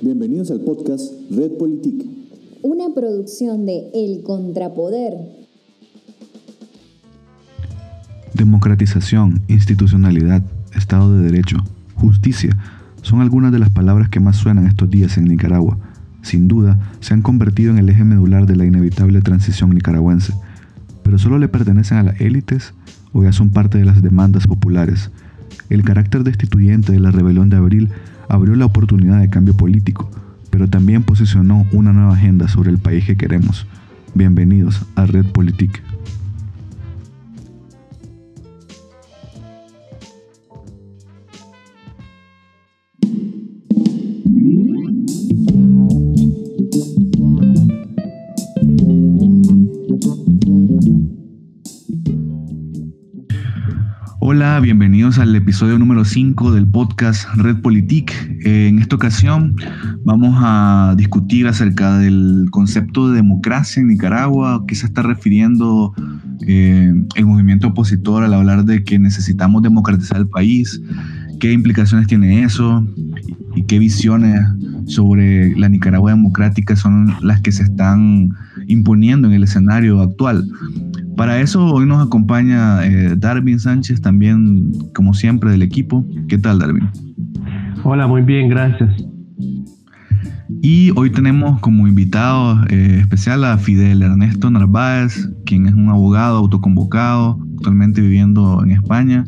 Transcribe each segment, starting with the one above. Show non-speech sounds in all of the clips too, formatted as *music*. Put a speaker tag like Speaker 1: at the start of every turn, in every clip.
Speaker 1: Bienvenidos al podcast Red Politique.
Speaker 2: Una producción de El Contrapoder.
Speaker 3: Democratización, institucionalidad, Estado de Derecho, justicia son algunas de las palabras que más suenan estos días en Nicaragua. Sin duda, se han convertido en el eje medular de la inevitable transición nicaragüense, pero solo le pertenecen a las élites o ya son parte de las demandas populares. El carácter destituyente de la rebelión de abril abrió la oportunidad de cambio político, pero también posicionó una nueva agenda sobre el país que queremos. Bienvenidos a Red Politique. Bienvenidos al episodio número 5 del podcast Red Politique. Eh, en esta ocasión vamos a discutir acerca del concepto de democracia en Nicaragua, qué se está refiriendo eh, el movimiento opositor al hablar de que necesitamos democratizar el país, qué implicaciones tiene eso y qué visiones sobre la Nicaragua democrática son las que se están imponiendo en el escenario actual. Para eso hoy nos acompaña eh, Darwin Sánchez, también como siempre del equipo. ¿Qué tal, Darwin?
Speaker 4: Hola, muy bien, gracias.
Speaker 3: Y hoy tenemos como invitado eh, especial a Fidel Ernesto Narváez, quien es un abogado autoconvocado, actualmente viviendo en España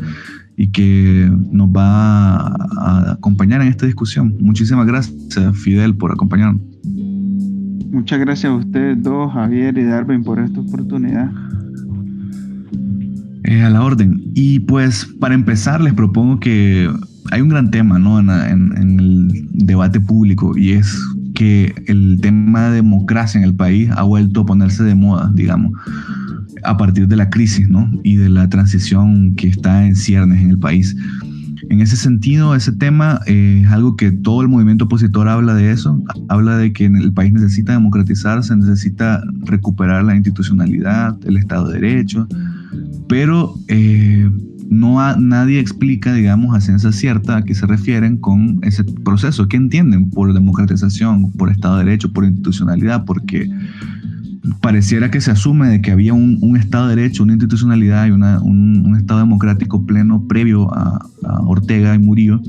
Speaker 3: y que nos va a acompañar en esta discusión. Muchísimas gracias, Fidel, por acompañarnos.
Speaker 5: Muchas gracias a ustedes dos, Javier y Darwin, por esta oportunidad.
Speaker 3: Eh, a la orden. Y pues para empezar les propongo que hay un gran tema ¿no? en, el debate público y es que el tema de democracia en el país ha vuelto a ponerse de moda, digamos, a partir de la crisis ¿no? y de la transición que está en ciernes en el país. En ese sentido, ese tema eh, es algo que todo el movimiento opositor habla de eso, habla de que el país necesita democratizarse, necesita recuperar la institucionalidad, el Estado de Derecho, pero eh, no nadie explica, digamos, a ciencia cierta a qué se refieren con ese proceso, qué entienden por democratización, por Estado de Derecho, por institucionalidad, porque pareciera que se asume de que había un, Estado de Derecho, una institucionalidad y un, Estado democrático pleno previo a, Ortega y Murillo,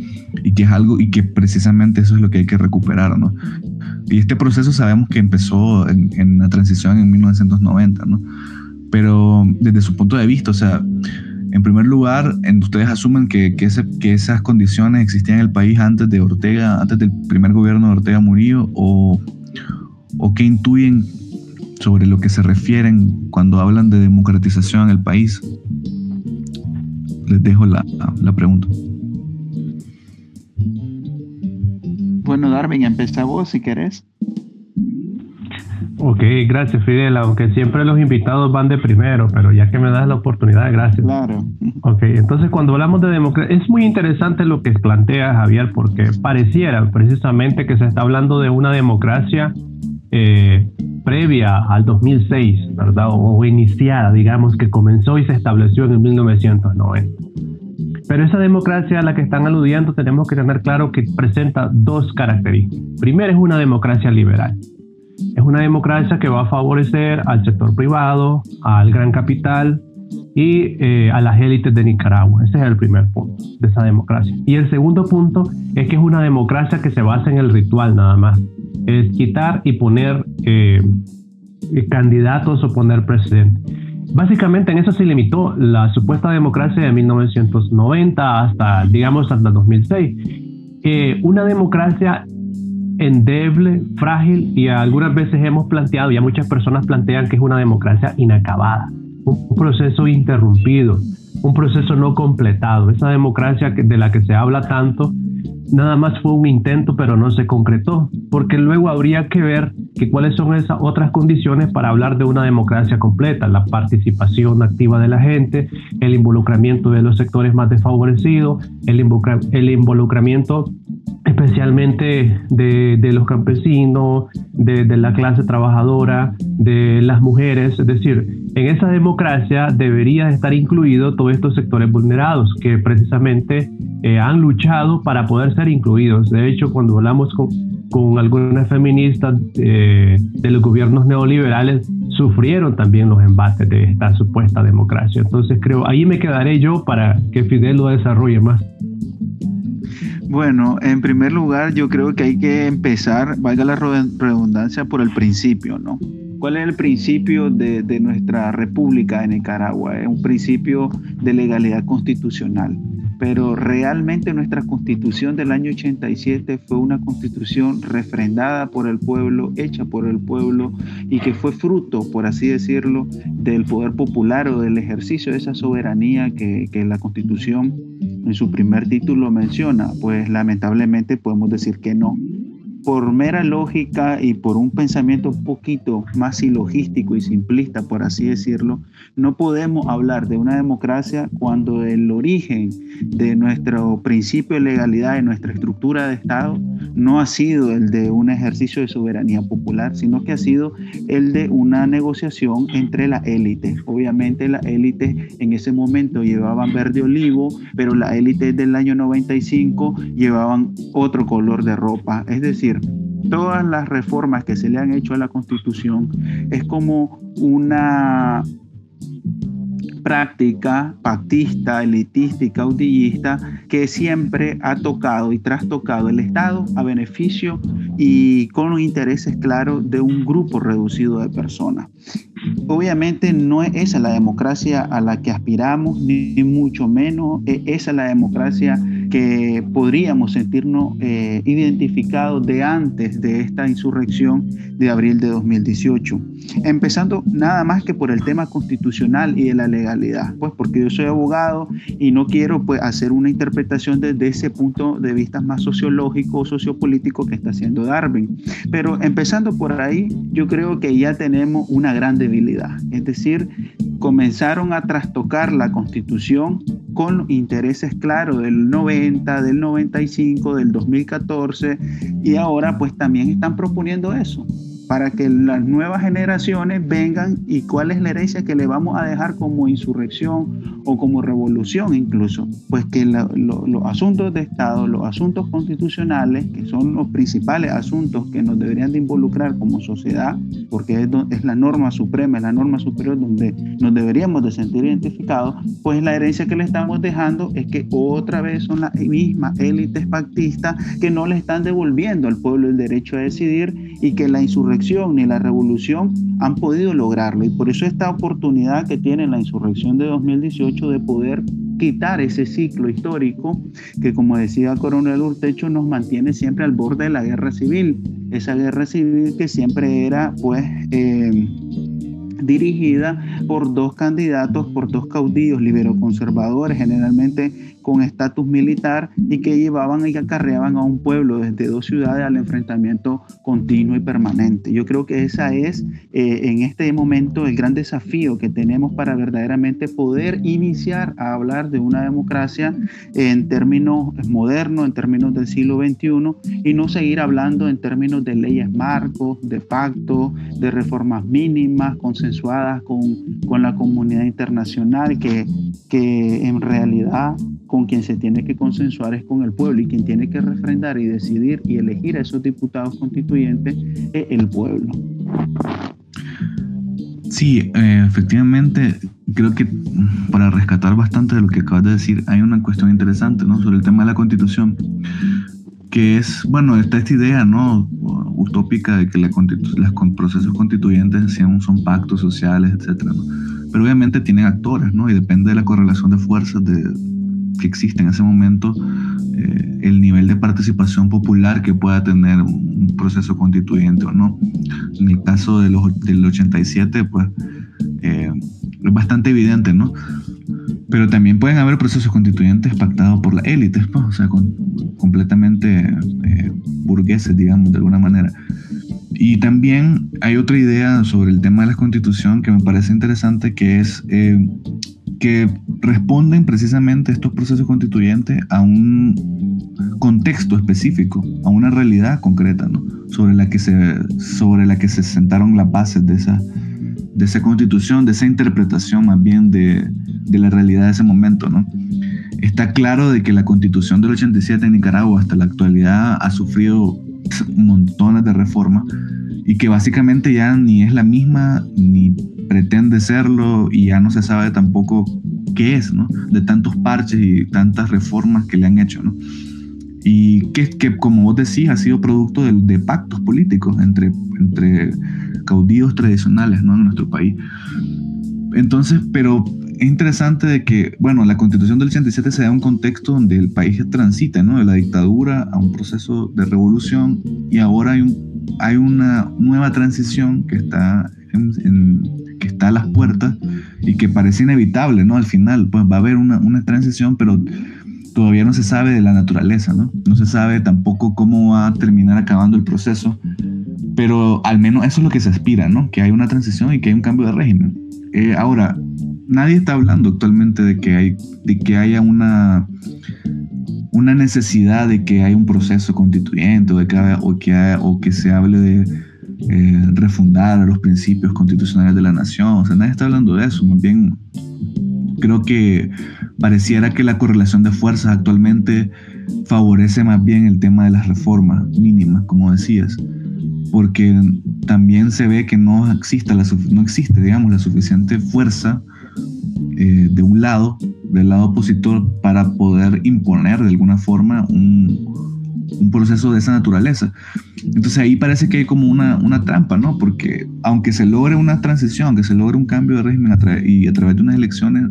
Speaker 3: y que es algo, y que precisamente eso es lo que hay que recuperar, ¿no? Y este proceso sabemos que empezó en, en la transición en 1990, ¿no? Pero desde su punto de vista, o sea, en primer lugar, ustedes asumen que, que, que, esas condiciones existían en el país antes de Ortega, antes del primer gobierno de Ortega Murillo, o, o qué intuyen sobre lo que se refieren cuando hablan de democratización en el país. Les dejo la, la pregunta.
Speaker 5: Bueno, Darwin, empieza vos si querés.
Speaker 4: Ok, gracias Fidel, aunque siempre los invitados van de primero, pero ya que me das la oportunidad, gracias.
Speaker 5: Claro.
Speaker 4: Ok, entonces cuando hablamos de democracia, es muy interesante lo que plantea Javier, porque pareciera precisamente que se está hablando de una democracia eh, previa al 2006, ¿verdad? O, o iniciada, digamos, que comenzó y se estableció en 1990. Pero esa democracia a la que están aludiendo tenemos que tener claro que presenta dos características. Primero es una democracia liberal es una democracia que va a favorecer al sector privado, al gran capital y eh, a las élites de Nicaragua. Ese es el primer punto de esa democracia. Y el segundo punto es que es una democracia que se basa en el ritual nada más. Es quitar y poner eh, candidatos o poner presidente. Básicamente en eso se limitó la supuesta democracia de 1990 hasta, digamos, hasta 2006. Eh, una democracia endeble, frágil y algunas veces hemos planteado, ya muchas personas plantean que es una democracia inacabada, un proceso interrumpido, un proceso no completado. Esa democracia de la que se habla tanto nada más fue un intento, pero no se concretó, porque luego habría que ver que cuáles son esas otras condiciones para hablar de una democracia completa, la participación activa de la gente, el involucramiento de los sectores más desfavorecidos, el, involucramiento especialmente de, los campesinos, de, la clase trabajadora, de las mujeres. Es decir, en esa democracia debería estar incluido todos estos sectores vulnerados que precisamente eh, han luchado para poder ser incluidos. De hecho, cuando hablamos con, con algunas feministas de los gobiernos neoliberales sufrieron también los embates de esta supuesta democracia. Entonces creo, ahí me quedaré yo para que Fidel lo desarrolle más.
Speaker 5: Bueno, en primer lugar, yo creo que hay que empezar, valga la redundancia, por el principio, ¿no? ¿Cuál es el principio de, de nuestra República de Nicaragua? Es un principio de legalidad constitucional pero realmente nuestra constitución del año 87 fue una constitución refrendada por el pueblo, hecha por el pueblo y que fue fruto, por así decirlo, del poder popular o del ejercicio de esa soberanía que, que la constitución en su primer título menciona. Pues lamentablemente podemos decir que no por mera lógica y por un pensamiento un poquito más ilogístico y simplista, por así decirlo, no podemos hablar de una democracia cuando el origen de nuestro principio de legalidad, de nuestra estructura de Estado, no ha sido el de un ejercicio de soberanía popular, sino que ha sido el de una negociación entre la élite. Obviamente la élite en ese momento llevaban verde olivo, pero la élite del año 95 llevaban otro color de ropa. Es decir, todas las reformas que se le han hecho a la Constitución es como una práctica pactista, elitista y caudillista que siempre ha tocado y trastocado el Estado a beneficio y con los intereses claros de un grupo reducido de personas. Obviamente no es esa la democracia a la que aspiramos, ni mucho menos es esa la democracia que podríamos sentirnos eh, identificados de antes de esta insurrección de abril de 2018. Empezando nada más que por el tema constitucional y de la legalidad, pues porque yo soy abogado y no quiero pues hacer una interpretación desde ese punto de vista más sociológico o sociopolítico que está haciendo Darwin. Pero empezando por ahí, yo creo que ya tenemos una gran debilidad, es decir, comenzaron a trastocar la constitución con intereses claros del 90, del 95, del 2014 y ahora pues también están proponiendo eso para que las nuevas generaciones vengan y cuál es la herencia que le vamos a dejar como insurrección o como revolución incluso. Pues que los asuntos de Estado, los asuntos constitucionales, que son los principales asuntos que nos deberían de involucrar como sociedad, porque es, es la norma suprema, es la norma superior donde nos deberíamos de sentir identificados, pues la herencia que le estamos dejando es que otra vez son las mismas élites pactistas que no le están devolviendo al pueblo el derecho a decidir y que la insurrección ni la revolución han podido lograrlo. Y por eso esta oportunidad que tiene la insurrección de 2018 de poder quitar ese ciclo histórico que, como decía Coronel Urtecho, nos mantiene siempre al borde de la guerra civil. Esa guerra civil que siempre era, pues, eh, dirigida por dos candidatos, por dos caudillos liberoconservadores, generalmente con estatus militar y que llevaban y acarreaban a un pueblo desde dos ciudades al enfrentamiento continuo y permanente. Yo creo que esa es eh, en este momento el gran desafío que tenemos para verdaderamente poder iniciar a hablar de una democracia en términos modernos, en términos del siglo XXI y no seguir hablando en términos de leyes marcos, de pactos, de reformas mínimas consensuadas con, con la comunidad internacional que, que en realidad con quien se tiene que consensuar es con el pueblo y quien tiene que refrendar y decidir y elegir a esos diputados constituyentes es el pueblo.
Speaker 3: Sí, eh, efectivamente, creo que para rescatar bastante de lo que acabas de decir, hay una cuestión interesante ¿no? sobre el tema de la constitución, que es, bueno, está esta idea ¿no? utópica de que los procesos constituyentes son, son pactos sociales, etc. Pero obviamente tienen actores, ¿no? y depende de la correlación de fuerzas de, que existe en ese momento, eh, el nivel de participación popular que pueda tener un proceso constituyente o no. En el caso de los, del 87, pues eh, es bastante evidente, ¿no? Pero también pueden haber procesos constituyentes pactados por las élites, pues, o sea, completamente eh, burgueses, digamos, de alguna manera. Y también hay otra idea sobre el tema de la constitución que me parece interesante, que es que responden precisamente estos procesos constituyentes a un contexto específico, a una realidad concreta, ¿no? sobre, la que se, sobre la que se sentaron las bases de esa, de esa constitución, de esa interpretación más bien de, de la realidad de ese momento. ¿no? Está claro de que la constitución del 87 en Nicaragua hasta la actualidad ha sufrido montones de reformas y que básicamente ya ni es la misma ni pretende serlo y ya no se sabe tampoco qué es, ¿no? De tantos parches y tantas reformas que le han hecho, ¿no? Y que, que como vos decís, ha sido producto de, de pactos políticos entre, entre caudillos tradicionales, ¿no? En nuestro país. Entonces, pero es interesante de que, bueno, la constitución del 87 se da un contexto donde el país transita, ¿no? De la dictadura a un proceso de revolución y ahora hay, un, hay una nueva transición que está, en, que está a las puertas y que parece inevitable, ¿no? Al final, pues va a haber una, una transición, pero todavía no se sabe de la naturaleza, ¿no? No se sabe tampoco cómo va a terminar acabando el proceso, pero al menos eso es lo que se aspira, ¿no? Que hay una transición y que hay un cambio de régimen. Eh, ahora, nadie está hablando actualmente de que, hay, de que haya una, una necesidad de que haya un proceso constituyente o, de que, o, que, o que se hable de eh, refundar los principios constitucionales de la nación. O sea, nadie está hablando de eso. Más bien, creo que pareciera que la correlación de fuerzas actualmente favorece más bien el tema de las reformas mínimas, como decías, porque también se ve que no, existe la, digamos, la suficiente fuerza eh, de un lado, del lado opositor, para poder imponer de alguna forma un, un, proceso de esa naturaleza. Entonces ahí parece que hay como una, una trampa, ¿no? Porque aunque se logre una transición, aunque se logre un cambio de régimen y a través de unas elecciones,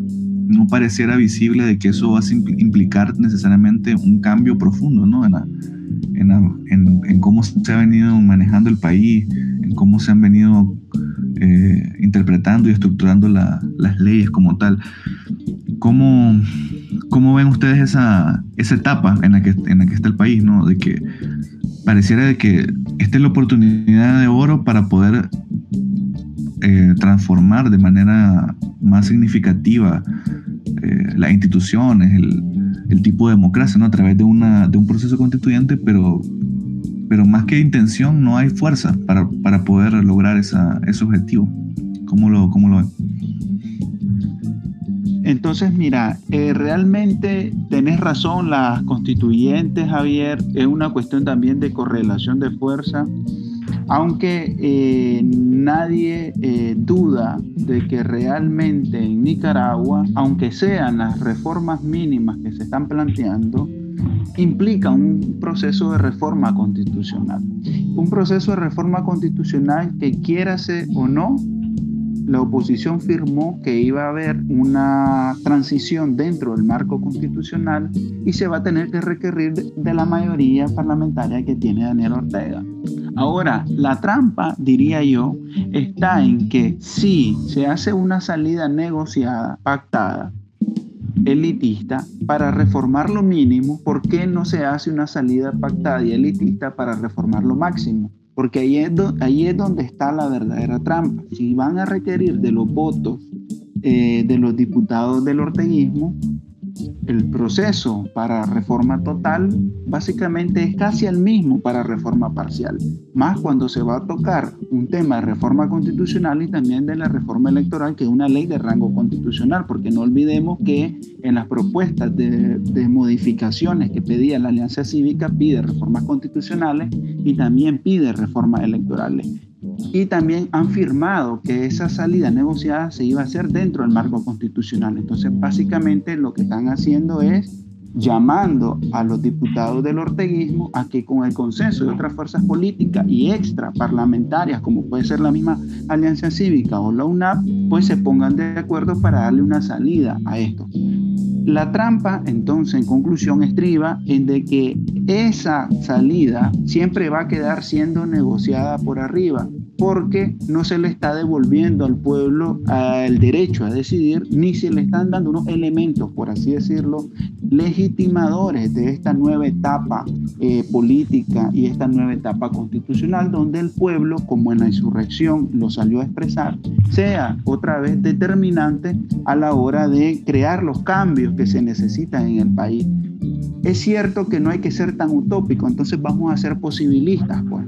Speaker 3: no pareciera visible de que eso va a implicar necesariamente un cambio profundo, ¿no? En, en, en, cómo se ha venido manejando el país, en cómo se han venido eh, interpretando y estructurando las leyes como tal. ¿Cómo, ¿Cómo, ven ustedes esa, esa etapa en la, que, en la que está el país, ¿no? De que pareciera de que esta es la oportunidad de oro para poder eh, transformar de manera más significativa eh, las instituciones, el, tipo de democracia, ¿no? A través de, una, de un proceso constituyente, pero, pero más que intención, no hay fuerza para, para poder lograr esa, ese objetivo. ¿Cómo lo, cómo lo ven?
Speaker 5: Entonces, mira, eh, realmente tenés razón, las constituyentes, Javier, es una cuestión también de correlación de fuerza aunque eh, nadie eh, duda de que realmente en Nicaragua, aunque sean las reformas mínimas que se están planteando, implica un proceso de reforma constitucional. Un proceso de reforma constitucional que quiera ser o no, la oposición firmó que iba a haber una transición dentro del marco constitucional y se va a tener que requerir de la mayoría parlamentaria que tiene Daniel Ortega. Ahora, la trampa, diría yo, está en que si se hace una salida negociada, pactada, elitista, para reformar lo mínimo, ¿por qué no se hace una salida pactada y elitista para reformar lo máximo? Porque ahí es, ahí es donde está la verdadera trampa. Si van a requerir de los votos eh, de los diputados del orteguismo, el proceso para reforma total básicamente es casi el mismo para reforma parcial, más cuando se va a tocar un tema de reforma constitucional y también de la reforma electoral, que es una ley de rango constitucional, porque no olvidemos que en las propuestas de, modificaciones que pedía la Alianza Cívica pide reformas constitucionales y también pide reformas electorales y también han firmado que esa salida negociada se iba a hacer dentro del marco constitucional. Entonces, básicamente lo que están haciendo es llamando a los diputados del orteguismo a que con el consenso de otras fuerzas políticas y extra parlamentarias, como puede ser la misma Alianza Cívica o la UNAP, pues se pongan de acuerdo para darle una salida a esto. La trampa, entonces, en conclusión, estriba en de que esa salida siempre va a quedar siendo negociada por arriba porque no se le está devolviendo al pueblo el derecho a decidir, ni se le están dando unos elementos, por así decirlo, legitimadores de esta nueva etapa eh, política y esta nueva etapa constitucional, donde el pueblo, como en la insurrección lo salió a expresar, sea otra vez determinante a la hora de crear los cambios que se necesitan en el país. Es cierto que no hay que ser tan utópico, entonces vamos a ser posibilistas, pues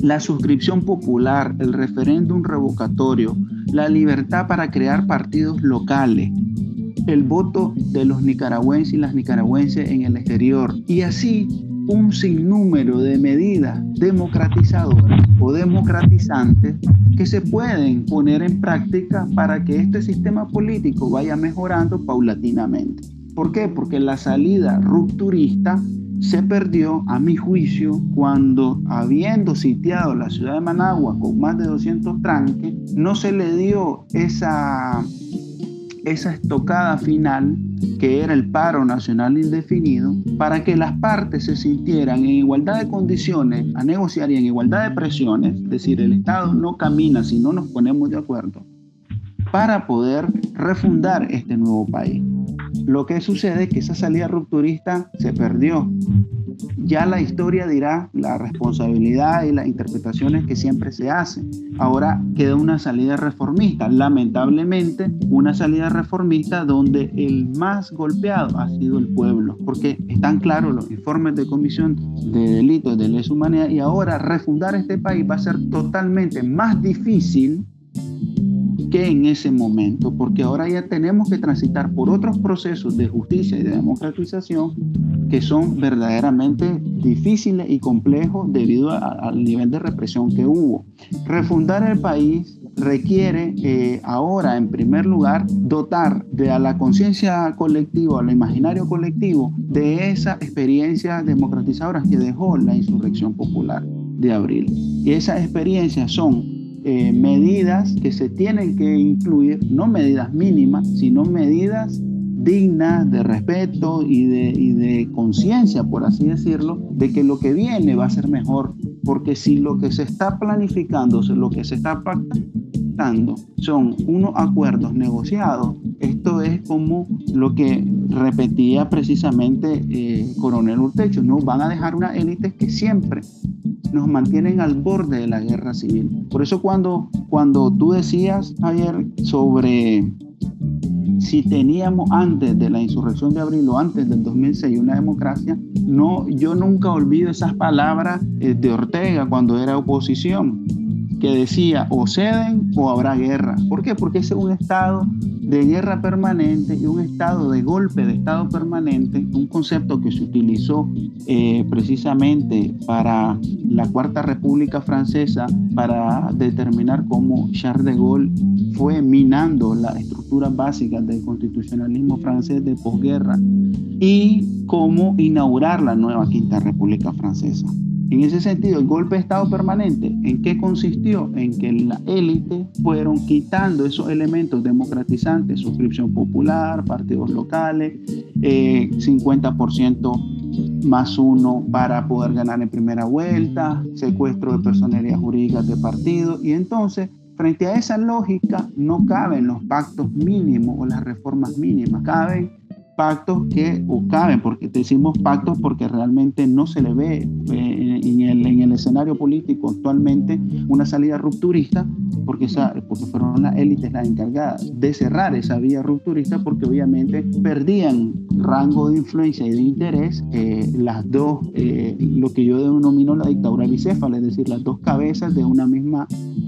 Speaker 5: la suscripción popular, el referéndum revocatorio, la libertad para crear partidos locales, el voto de los nicaragüenses y las nicaragüenses en el exterior. Y así un sinnúmero de medidas democratizadoras o democratizantes que se pueden poner en práctica para que este sistema político vaya mejorando paulatinamente. ¿Por qué? Porque la salida rupturista se perdió, a mi juicio, cuando habiendo sitiado la ciudad de Managua con más de 200 tranques, no se le dio esa, esa estocada final que era el paro nacional indefinido, para que las partes se sintieran en igualdad de condiciones a negociar y en igualdad de presiones, es decir, el Estado no camina si no nos ponemos de acuerdo, para poder refundar este nuevo país. Lo que sucede es que esa salida rupturista se perdió. Ya la historia dirá la responsabilidad y las interpretaciones que siempre se hacen. Ahora queda una salida reformista, lamentablemente una salida reformista donde el más golpeado ha sido el pueblo, porque están claros los informes de comisión de delitos de lesa humanidad y ahora refundar este país va a ser totalmente más difícil en ese momento, porque ahora ya tenemos que transitar por otros procesos de justicia y de democratización que son verdaderamente difíciles y complejos debido al nivel de represión que hubo. Refundar el país requiere eh, ahora, en primer lugar, dotar de a la conciencia colectiva, al imaginario colectivo, de esa experiencia democratizadora que dejó la insurrección popular de abril. Y esas experiencias son eh, medidas que se tienen que incluir, no medidas mínimas, sino medidas dignas de respeto y de, y de conciencia, por así decirlo, de que lo que viene va a ser mejor. Porque si lo que se está planificando, lo que se está pactando son unos acuerdos negociados, esto es como lo que repetía precisamente eh, Coronel Urtecho, no van a dejar una élite que siempre nos mantienen al borde de la guerra civil. Por eso cuando, cuando tú decías ayer sobre si teníamos antes de la insurrección de abril o antes del 2006 una democracia, no, yo nunca olvido esas palabras eh, de Ortega cuando era oposición, que decía o ceden o habrá guerra. ¿Por qué? Porque ese es un estado de guerra permanente y un estado de golpe de estado permanente, un concepto que se utilizó eh, precisamente para la Cuarta República Francesa para determinar cómo Charles de Gaulle fue minando las estructuras básicas del constitucionalismo francés de posguerra y cómo inaugurar la nueva Quinta República Francesa. En ese sentido, el golpe de Estado permanente, ¿en qué consistió? En que la élite fueron quitando esos elementos democratizantes, suscripción popular, partidos locales, 50% eh, más uno para poder ganar en primera vuelta, secuestro de personerías jurídicas de partidos, y entonces Frente a esa lógica no caben los pactos mínimos o las reformas mínimas, caben pactos que caben, porque decimos pactos porque realmente no se le ve eh, en, el, en, el, escenario político actualmente una salida rupturista, porque, esa, porque fueron las élites las encargadas de cerrar esa vía rupturista, porque obviamente perdían rango de influencia y de interés eh, las dos, eh, lo que yo denomino la dictadura bicéfala, es decir, las dos cabezas de una misma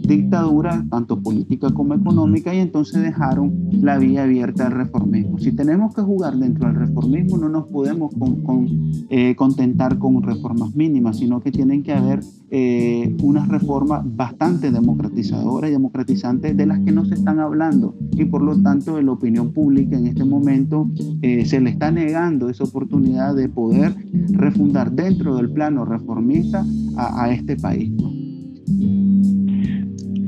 Speaker 5: dictadura, tanto política como económica, y entonces dejaron la vía abierta al reformismo. Si tenemos que jugar dentro del reformismo, no nos podemos con, eh, contentar con reformas mínimas, sino que tienen que haber eh, unas reformas bastante democratizadoras y democratizantes de las que no se están hablando. Y por lo tanto, la opinión pública en este momento eh, se le está negando esa oportunidad de poder refundar dentro del plano reformista a, a este país.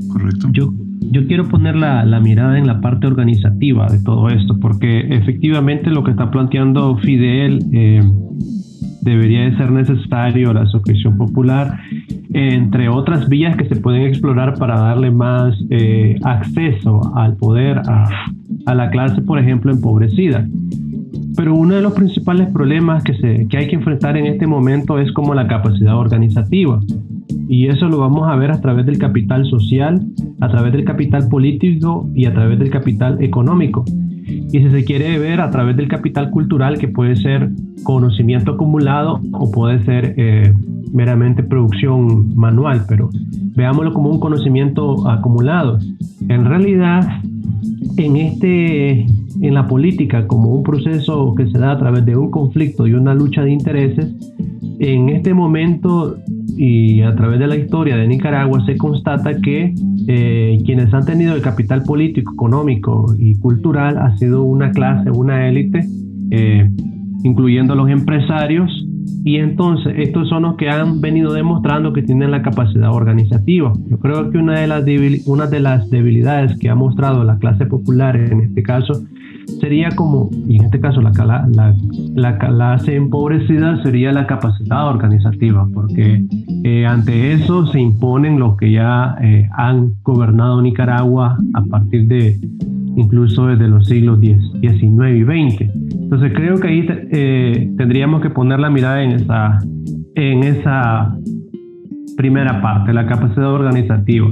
Speaker 3: Correcto.
Speaker 4: Yo, yo quiero poner la, la, mirada en la parte organizativa de todo esto, porque efectivamente lo que está planteando Fidel eh, debería de ser necesario la suscripción popular, entre otras vías que se pueden explorar para darle más eh, acceso al poder a, a, la clase, por ejemplo, empobrecida. Pero uno de los principales problemas que, se, que hay que enfrentar en este momento es como la capacidad organizativa. Y eso lo vamos a ver a través del capital social, a través del capital político y a través del capital económico. Y si se quiere ver a través del capital cultural, que puede ser conocimiento acumulado o puede ser eh, meramente producción manual, pero veámoslo como un conocimiento acumulado. En realidad, en, este, en la política, como un proceso que se da a través de un conflicto y una lucha de intereses, en este momento y a través de la historia de Nicaragua se constata que eh, quienes han tenido el capital político, económico y cultural ha sido una clase, una élite, eh, incluyendo los empresarios, y entonces estos son los que han venido demostrando que tienen la capacidad organizativa. Yo creo que una de las, una de las debilidades que ha mostrado la clase popular en este caso sería como, y en este caso la, la, la clase empobrecida sería la capacidad organizativa, porque eh, ante eso se imponen los que ya eh, han gobernado Nicaragua a partir de incluso desde los siglos XIX y XX. Entonces creo que ahí eh, tendríamos que poner la mirada en esa, en esa primera parte, la capacidad organizativa.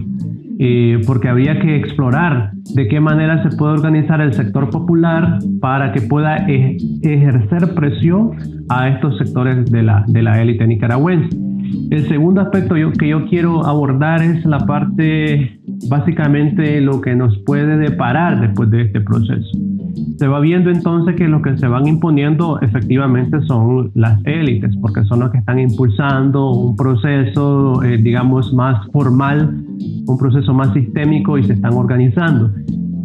Speaker 4: Eh, porque había que explorar de qué manera se puede organizar el sector popular para que pueda e-, ejercer presión a estos sectores de la, de la élite nicaragüense. El segundo aspecto que yo quiero abordar es la parte, básicamente, lo que nos puede deparar después de este proceso. Se va viendo entonces que lo que se van imponiendo efectivamente son las élites, porque son los que están impulsando un proceso, eh, digamos, más formal, un proceso más sistémico y se están organizando.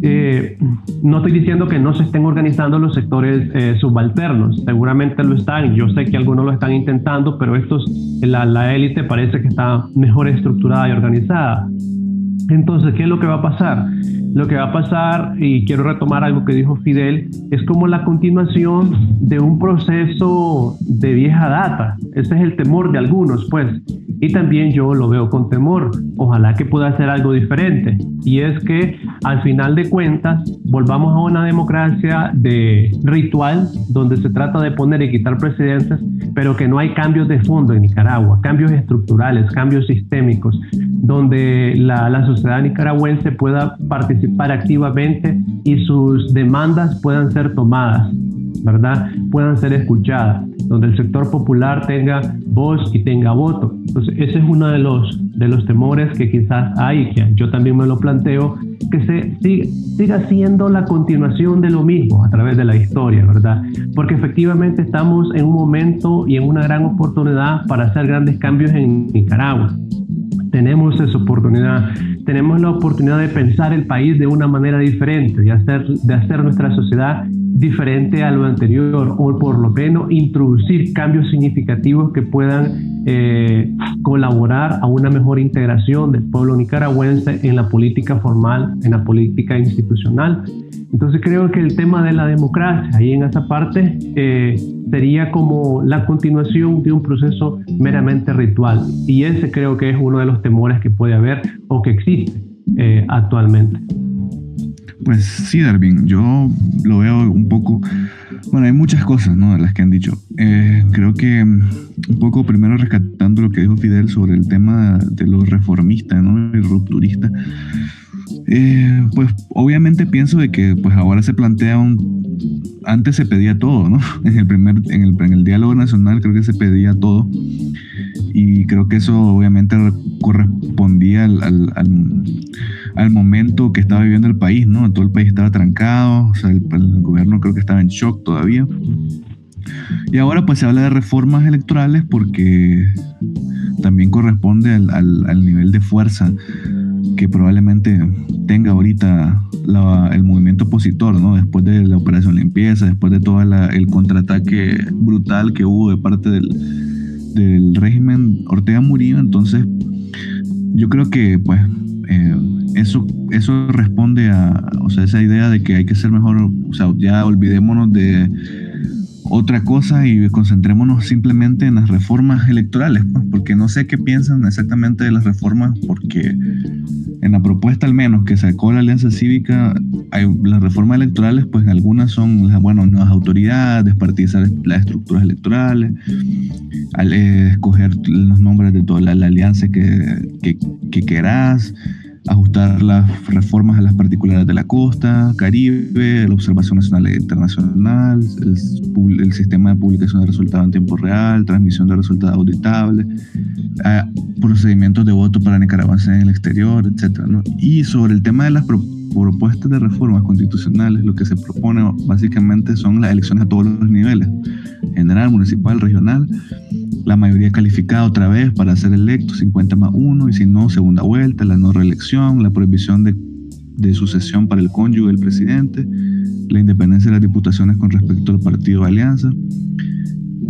Speaker 4: Eh, no estoy diciendo que no se estén organizando los sectores eh, subalternos, seguramente lo están, yo sé que algunos lo están intentando, pero estos, la élite parece que está mejor estructurada y organizada. Entonces, ¿qué es lo que va a pasar? Lo que va a pasar, y quiero retomar algo que dijo Fidel, es como la continuación de un proceso de vieja data. Ese es el temor de algunos, pues. Y también yo lo veo con temor. Ojalá que pueda ser algo diferente. Y es que al final de cuentas volvamos a una democracia de ritual donde se trata de poner y quitar presidentes, pero que no hay cambios de fondo en Nicaragua, cambios estructurales, cambios sistémicos, donde la, la sociedad nicaragüense pueda participar activamente y sus demandas puedan ser tomadas, ¿verdad? Puedan ser escuchadas, donde el sector popular tenga voz y tenga voto. Entonces, ese es uno de los, de los temores que quizás hay, que yo también me lo planteo, que se siga, siga siendo la continuación de lo mismo a través de la historia, ¿verdad? Porque efectivamente estamos en un momento y en una gran oportunidad para hacer grandes cambios en Nicaragua tenemos esa oportunidad. Tenemos la oportunidad de pensar el país de una manera diferente, de hacer, de hacer nuestra sociedad diferente a lo anterior o por lo menos introducir cambios significativos que puedan eh, colaborar a una mejor integración del pueblo nicaragüense en la política formal, en la política institucional. Entonces creo que el tema de la democracia ahí en esa parte eh, sería como la continuación de un proceso meramente ritual y ese creo que es uno de los temores que puede haber o que existe eh, actualmente.
Speaker 3: Pues sí, Darwin, yo lo veo un poco, bueno, hay muchas cosas, ¿no? Las que han dicho. Eh, creo que mm, un poco primero rescatando lo que dijo Fidel sobre el tema de los reformistas, ¿no? El rupturista. Eh, pues obviamente pienso de que pues ahora se plantea un... Antes se pedía todo, ¿no? *laughs* En el primer, en el, en el diálogo nacional creo que se pedía todo y creo que eso obviamente correspondía al, al, al, momento que estaba viviendo el país, ¿no? Todo el país estaba trancado, o sea, el, el, gobierno creo que estaba en shock todavía. Y ahora pues se habla de reformas electorales porque también corresponde al, al nivel de fuerza que probablemente tenga ahorita el movimiento opositor, ¿no? Después de la operación limpieza, después de todo el contraataque brutal que hubo de parte del, del régimen Ortega Murillo, entonces yo creo que pues eh, eso, eso responde a o sea, esa idea de que hay que ser mejor, o sea, ya olvidémonos de otra cosa y concentrémonos simplemente en las reformas electorales, pues, porque no sé qué piensan exactamente de las reformas, porque en la propuesta al menos que sacó la Alianza Cívica, hay, las reformas electorales, pues algunas son, bueno, nuevas autoridades, despartizar las estructuras electorales, al eh, escoger los nombres de toda la, alianza que, que, que querás, ajustar las reformas a las particulares de la costa, Caribe, la observación nacional e internacional, el, sistema de publicación de resultados en tiempo real, transmisión de resultados auditables, procedimientos de voto para nicaragüenses en el exterior, etc. Y sobre el tema de las propuestas de reformas constitucionales, lo que se propone básicamente son las elecciones a todos los niveles, general, municipal, regional, la mayoría calificada otra vez para ser electo, 50 más 1, y si no, segunda vuelta, la no reelección, la prohibición de, sucesión para el cónyuge del presidente, la independencia de las diputaciones con respecto al partido de alianza,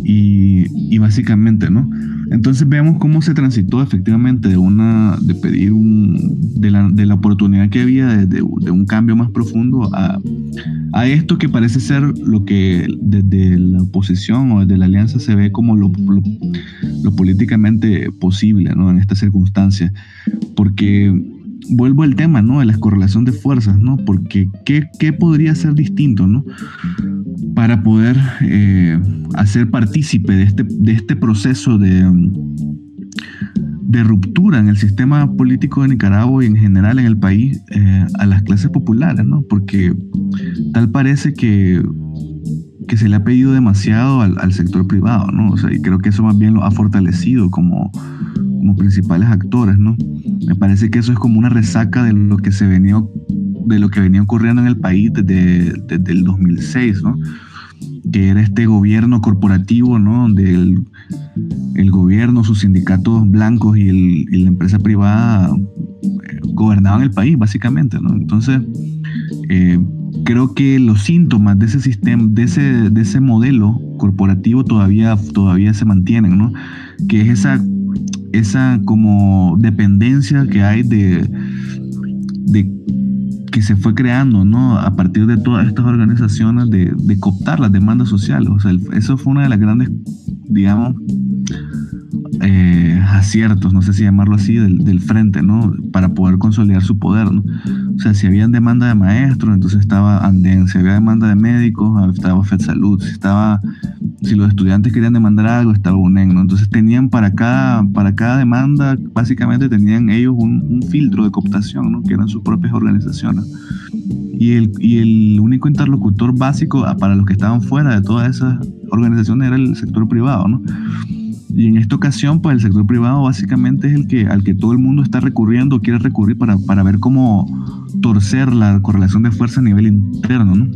Speaker 3: y, y básicamente, ¿no? Entonces vemos cómo se transitó efectivamente de una de pedir un de la, de la oportunidad que había de, de, un cambio más profundo a, a, esto que parece ser lo que desde la oposición o desde la alianza se ve como lo, lo, lo políticamente posible ¿no? en esta circunstancia. Porque vuelvo al tema, ¿no? De la correlación de fuerzas, ¿no? Porque ¿qué, qué podría ser distinto, ¿no? Para poder eh, hacer partícipe de este, de este proceso de, de ruptura en el sistema político de Nicaragua y en general en el país eh, a las clases populares, ¿no? Porque tal parece que, que se le ha pedido demasiado al, al, sector privado, ¿no? O sea, y creo que eso más bien lo ha fortalecido como, como principales actores, ¿no? Me parece que eso es como una resaca de lo que se venía, de lo que venía ocurriendo en el país desde, desde el 2006, ¿no? Que era este gobierno corporativo, ¿no? Donde el, gobierno, sus sindicatos blancos y la empresa privada eh, gobernaban el país, básicamente, ¿no? Entonces, eh, creo que los síntomas de ese sistema, de ese, de ese modelo corporativo todavía, todavía se mantienen, ¿no? Que es esa esa como dependencia que hay de, que se fue creando, ¿no? A partir de todas estas organizaciones de, de cooptar las demandas sociales. O sea, eso fue una de las grandes, digamos, eh, aciertos, no sé si llamarlo así, del, del, frente, ¿no? Para poder consolidar su poder, ¿no? O sea, si había demanda de maestros, entonces estaba Anden, si había demanda de médicos, estaba FedSalud, si estaba, si los estudiantes querían demandar algo, estaba UNEN, ¿no? Entonces tenían para cada, para cada demanda, básicamente tenían ellos un, un filtro de cooptación, ¿no? Que eran sus propias organizaciones. Y el, y el único interlocutor básico para los que estaban fuera de todas esas organizaciones era el sector privado, ¿no? Y en esta ocasión, pues el sector privado básicamente es el que, al que todo el mundo está recurriendo quiere recurrir para, para ver cómo torcer la correlación de fuerza a nivel interno, ¿no?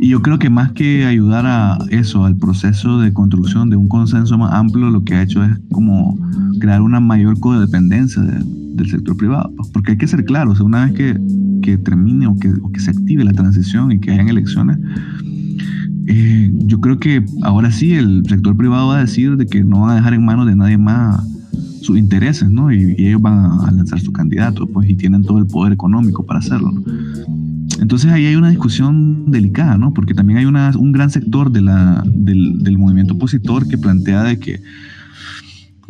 Speaker 3: Y yo creo que más que ayudar a eso, al proceso de construcción de un consenso más amplio, lo que ha hecho es como crear una mayor codependencia de, del sector privado. Porque hay que ser claros, una vez que, que termine o que, o que se active la transición y que hayan elecciones, eh, yo creo que ahora sí el sector privado va a decir de que no van a dejar en manos de nadie más sus intereses, ¿no? Y, ellos van a lanzar su candidato, pues, y tienen todo el poder económico para hacerlo. Entonces ahí hay una discusión delicada, ¿no? Porque también hay un gran sector del, del, movimiento opositor que plantea de que,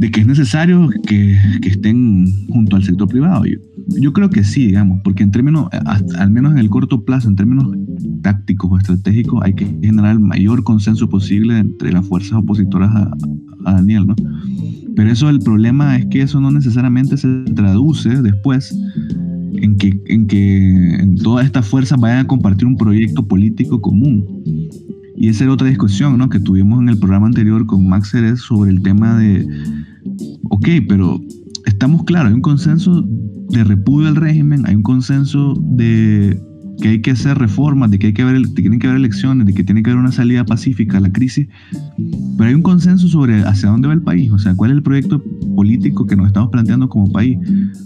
Speaker 3: de que es necesario que, que estén junto al sector privado. Yo, yo, creo que sí, digamos, porque en términos, al menos en el corto plazo, en términos tácticos o estratégicos, hay que generar el mayor consenso posible entre las fuerzas opositoras a, Daniel, ¿no? Pero eso, el problema es que eso no necesariamente se traduce después en que, en que en todas estas fuerzas vayan a compartir un proyecto político común. Y esa era otra discusión ¿no? que tuvimos en el programa anterior con Max Ceres sobre el tema de, ok, pero estamos claros, hay un consenso de repudio al régimen, hay un consenso de que hay que hacer reformas, de que, hay que haber, de que tienen que haber elecciones, de que tiene que haber una salida pacífica a la crisis, pero hay un consenso sobre hacia dónde va el país, o sea, cuál es el proyecto político que nos estamos planteando como país,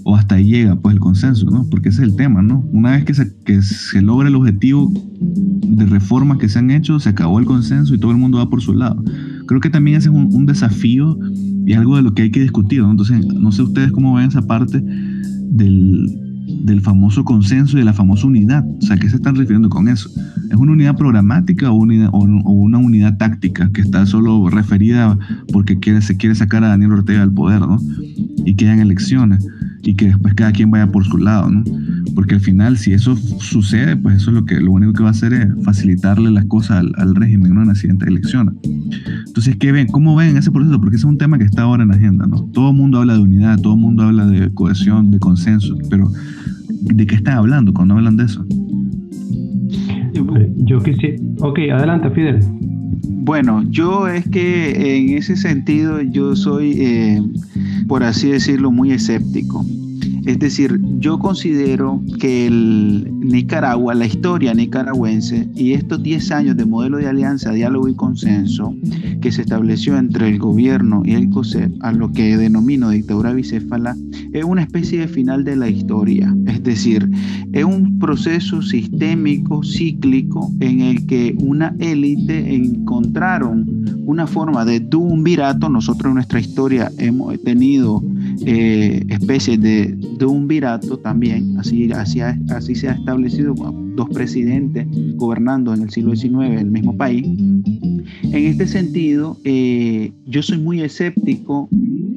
Speaker 3: o hasta ahí llega pues el consenso, ¿no? Porque ese es el tema, ¿no? Una vez que se, que se logra el objetivo de reformas que se han hecho, se acabó el consenso y todo el mundo va por su lado. Creo que también ese es un, un desafío y algo de lo que hay que discutir, ¿no? Entonces, no sé ustedes cómo ven esa parte del, del famoso consenso y de la famosa unidad. O sea, ¿qué se están refiriendo con eso? ¿Es una unidad programática o, una unidad táctica que está solo referida porque quiere, se quiere sacar a Daniel Ortega del poder, ¿no? Y que hayan elecciones y que después cada quien vaya por su lado, ¿no? Porque al final, si eso sucede, pues eso es lo que lo único que va a hacer es facilitarle las cosas al, al régimen, ¿no? En las siguientes elecciones. Entonces, ¿qué ven? ¿Cómo ven ese proceso? Porque ese es un tema que está ahora en la agenda, ¿no? Todo el mundo habla de unidad, todo el mundo habla de cohesión, de consenso, pero ¿de qué están hablando cuando hablan de eso?
Speaker 4: Yo quisiera... Ok, adelante, Fidel.
Speaker 5: Bueno, yo es que en ese sentido yo soy, eh, por así decirlo, muy escéptico. Es decir, yo considero que el Nicaragua, la historia nicaragüense y estos 10 años de modelo de alianza, diálogo y consenso que se estableció entre el gobierno y el COSEP, a lo que denomino dictadura bicéfala, es una especie de final de la historia. Es decir, es un proceso sistémico, cíclico, en el que una élite encontraron una forma de duumvirato. Nosotros en nuestra historia hemos tenido eh, especies de duumvirato también, así, así, así se ha establecido dos presidentes gobernando en el siglo XIX el mismo país. En este sentido, eh, yo soy muy escéptico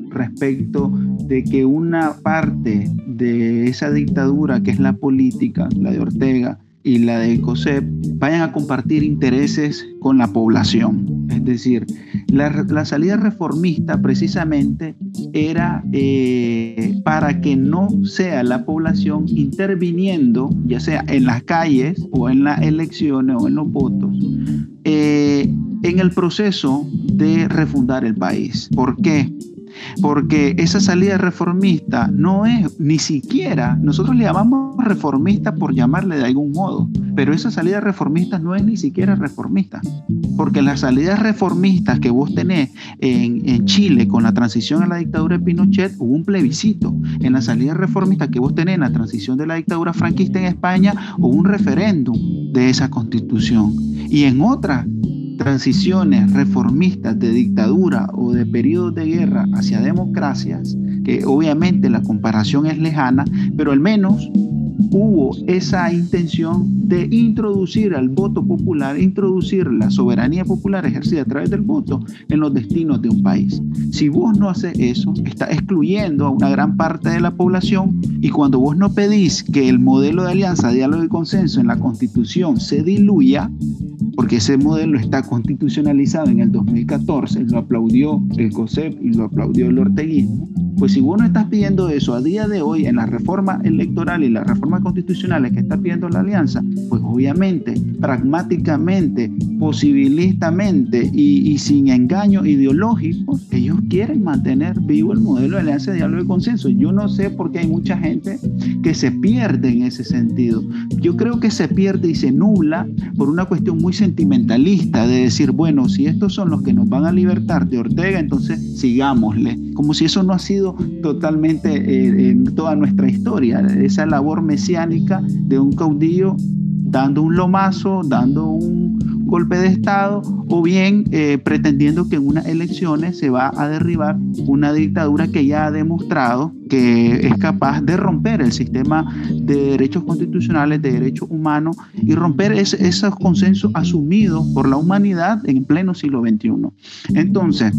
Speaker 5: respecto de que una parte de esa dictadura que es la política, la de Ortega, y la de COSEP vayan a compartir intereses con la población. Es decir, la, salida reformista precisamente era eh, para que no sea la población interviniendo, ya sea en las calles o en las elecciones o en los votos, eh, en el proceso de refundar el país. ¿Por qué? Porque esa salida reformista no es ni siquiera, nosotros le llamamos reformista por llamarle de algún modo, pero esa salida reformista no es ni siquiera reformista, porque las salidas reformistas que vos tenés en, en Chile con la transición a la dictadura de Pinochet hubo un plebiscito, en la salida reformista que vos tenés en la transición de la dictadura franquista en España hubo un referéndum de esa constitución. Y en otra transiciones reformistas de dictadura o de periodos de guerra hacia democracias, que obviamente la comparación es lejana, pero al menos hubo esa intención de introducir al voto popular, introducir la soberanía popular ejercida a través del voto en los destinos de un país. Si vos no haces eso, está excluyendo a una gran parte de la población y cuando vos no pedís que el modelo de alianza, diálogo y consenso en la constitución se diluya, porque ese modelo está constitucionalizado en el 2014, lo aplaudió el COSEP y lo aplaudió el orteguismo, pues si vos no estás pidiendo eso a día de hoy en la reforma electoral y las reformas constitucionales que está pidiendo la alianza, pues obviamente, pragmáticamente, posibilistamente y, y sin engaño ideológico, ellos quieren mantener vivo el modelo de alianza, diálogo y consenso. Yo no sé por qué hay mucha gente que se pierde en ese sentido. Yo creo que se pierde y se nubla por una cuestión muy sencilla sentimentalista de decir, bueno, si estos son los que nos van a libertar de Ortega, entonces sigámosle. Como si eso no ha sido totalmente eh, en toda nuestra historia, esa labor mesiánica de un caudillo dando un lomazo, dando un golpe de Estado, o bien eh, pretendiendo que en unas elecciones se va a derribar una dictadura que ya ha demostrado que es capaz de romper el sistema de derechos constitucionales, de derechos humanos y romper esos consensos asumidos por la humanidad en pleno siglo XXI. Entonces,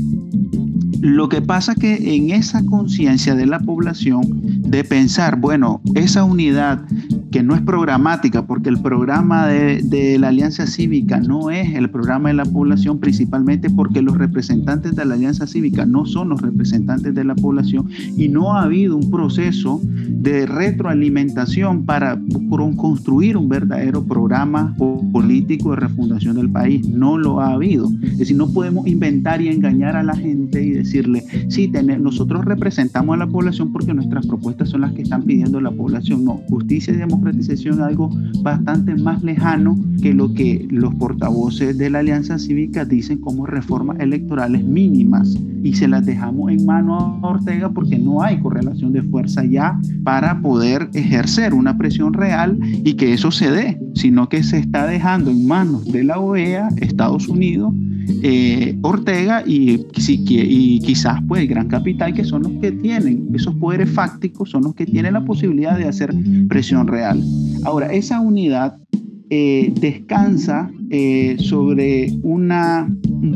Speaker 5: lo que pasa que en esa conciencia de la población de pensar, bueno, esa unidad que no es programática, porque el programa de, de, la Alianza Cívica no es el programa de la población, principalmente porque los representantes de la Alianza Cívica no son los representantes de la población y no ha habido un proceso de retroalimentación para construir un verdadero programa político de refundación del país. No lo ha habido. Es decir, no podemos inventar y engañar a la gente y decirle, sí, nosotros representamos a la población porque nuestras propuestas son las que están pidiendo la población. No, justicia y democratización algo bastante más lejano que lo que los portavoces de la Alianza Cívica dicen como reformas electorales mínimas y se las dejamos en mano a Ortega porque no hay correlación de fuerza ya para poder ejercer una presión real y que eso se dé, sino que se está dejando en manos de la OEA, Estados Unidos, eh, Ortega y, y quizás pues el gran capital que son los que tienen esos poderes fácticos, son los que tienen la posibilidad de hacer presión real. Ahora, esa unidad eh, descansa eh, sobre un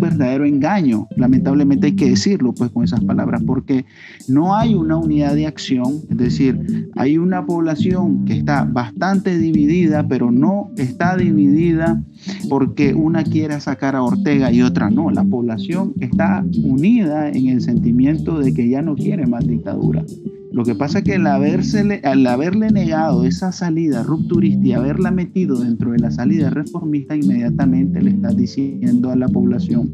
Speaker 5: verdadero engaño. Lamentablemente hay que decirlo pues con esas palabras, porque no hay una unidad de acción, es decir, hay una población que está bastante dividida, pero no está dividida porque una quiera sacar a Ortega y otra no. La población está unida en el sentimiento de que ya no quiere más dictadura. Lo que pasa es que al, al haberle negado esa salida rupturista y haberla metido dentro de la salida reformista, inmediatamente le está diciendo a la población,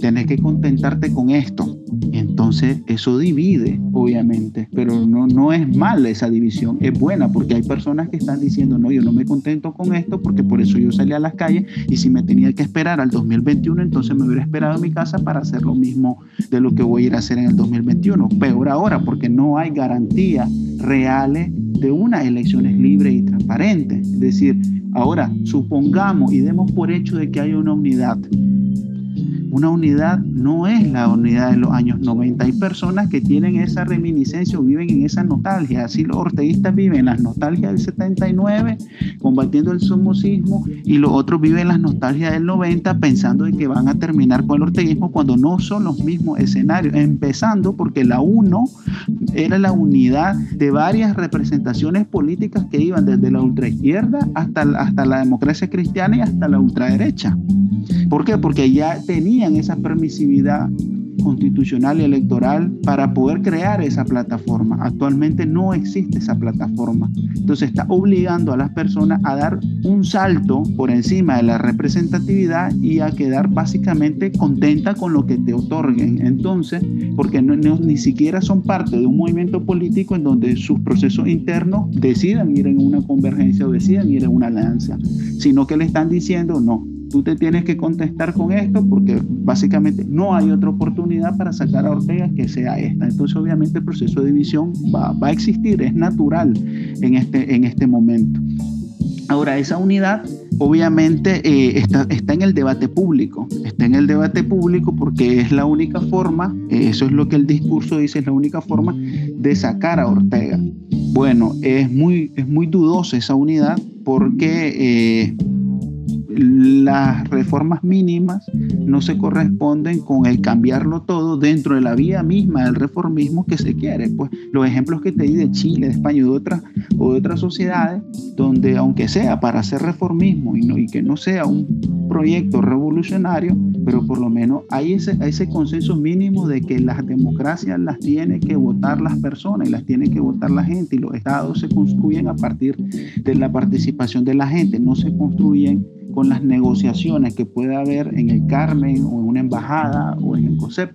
Speaker 5: tenés que contentarte con esto. Entonces eso divide, obviamente, pero no, no es mala esa división, es buena porque hay personas que están diciendo, no, yo no me contento con esto porque por eso yo salí a las calles y si me tenía que esperar al 2021, entonces me hubiera esperado en mi casa para hacer lo mismo de lo que voy a ir a hacer en el 2021. Peor ahora porque no hay garantías reales de unas elecciones libres y transparentes. Es decir, ahora supongamos y demos por hecho de que hay una unidad una unidad no es la unidad de los años 90. Hay personas que tienen esa reminiscencia o viven en esa nostalgia. Así los orteguistas viven las nostalgias del 79, combatiendo el somocismo, y los otros viven las nostalgias del 90, pensando en que van a terminar con el orteguismo cuando no son los mismos escenarios. Empezando porque la UNO era la unidad de varias representaciones políticas que iban desde la ultraizquierda hasta, hasta la democracia cristiana y hasta la ultraderecha. ¿Por qué? Porque ya tenían esa permisividad constitucional y electoral para poder crear esa plataforma. Actualmente no existe esa plataforma. Entonces está obligando a las personas a dar un salto por encima de la representatividad y a quedar básicamente contenta con lo que te otorguen. Entonces, porque no, ni siquiera son parte de un movimiento político en donde sus procesos internos decidan ir en una convergencia o decidan ir en una alianza, sino que le están diciendo, no, tú te tienes que contestar con esto porque básicamente no hay otra oportunidad para sacar a Ortega que sea esta. Entonces obviamente el proceso de división va, a existir, es natural en este, en este momento. Ahora, esa unidad obviamente eh, está, está, en el debate público, está en el debate público porque es la única forma, eso es lo que el discurso dice, es la única forma de sacar a Ortega. Bueno, es muy, es muy dudosa esa unidad porque... Eh, las reformas mínimas no se corresponden con el cambiarlo todo dentro de la vía misma del reformismo que se quiere. Pues los ejemplos que te di de Chile, de España y de otras, o de otras sociedades, donde aunque sea para hacer reformismo y, no, y que no sea un proyecto revolucionario, pero por lo menos hay ese, ese consenso mínimo de que las democracias las tiene que votar las personas y las tiene que votar la gente y los estados se construyen a partir de la participación de la gente, no se construyen con las negociaciones que puede haber en el Carmen o en una embajada o en el COSEP.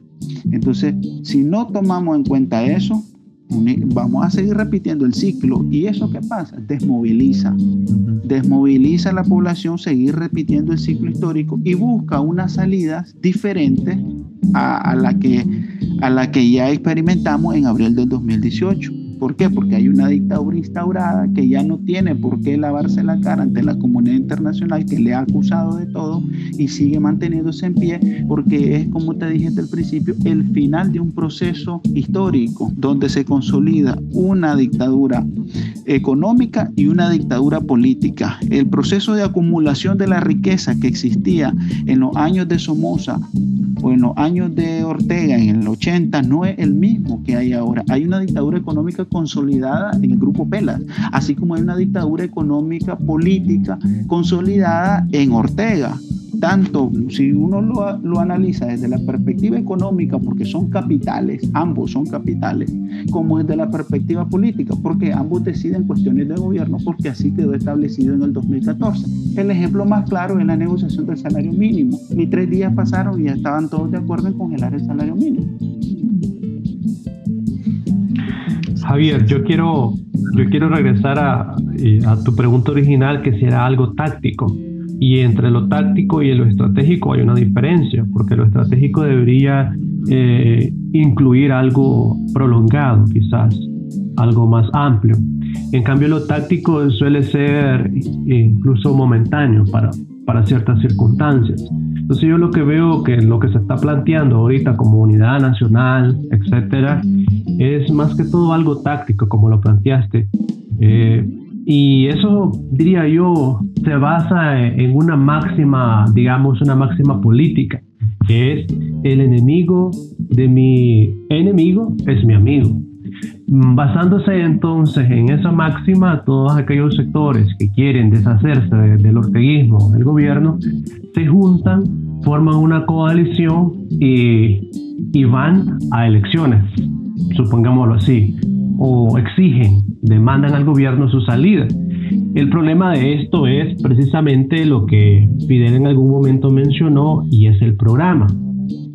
Speaker 5: Entonces, si no tomamos en cuenta eso, vamos a seguir repitiendo el ciclo. ¿Y eso qué pasa? Desmoviliza. Desmoviliza a la población seguir repitiendo el ciclo histórico y busca unas salidas diferentes a, a, la que, a la que ya experimentamos en abril del 2018. ¿Por qué? Porque hay una dictadura instaurada que ya no tiene por qué lavarse la cara ante la comunidad internacional que le ha acusado de todo y sigue manteniéndose en pie porque es, como te dije desde el principio, el final de un proceso histórico donde se consolida una dictadura económica y una dictadura política. El proceso de acumulación de la riqueza que existía en los años de Somoza o en los años de Ortega en el 80 no es el mismo que hay ahora. Hay una dictadura económica consolidada en el grupo Pelas, así como hay una dictadura económica política consolidada en Ortega tanto si uno lo, lo, analiza desde la perspectiva económica, porque son capitales, ambos son capitales, como desde la perspectiva política, porque ambos deciden cuestiones de gobierno, porque así quedó establecido en el 2014. El ejemplo más claro es la negociación del salario mínimo. Ni tres días pasaron y ya estaban todos de acuerdo en congelar el salario mínimo.
Speaker 4: Javier, yo quiero, yo quiero regresar a, a tu pregunta original, que si era algo táctico. Y entre lo táctico y lo estratégico hay una diferencia, porque lo estratégico debería eh, incluir algo prolongado, quizás, algo más amplio. En cambio, lo táctico suele ser incluso momentáneo para, para ciertas circunstancias. Entonces yo lo que veo que lo que se está planteando ahorita como unidad nacional, etcétera, es más que todo algo táctico, como lo planteaste. Eh, y eso, diría yo, se basa en una máxima, digamos, una máxima política, que es el enemigo de mi enemigo es mi amigo. Basándose entonces en esa máxima, todos aquellos sectores que quieren deshacerse del orteguismo del gobierno se juntan, forman una coalición y van a elecciones, supongámoslo así, o exigen, demandan al gobierno su salida. El problema de esto es precisamente lo que Fidel en algún momento mencionó y es el programa.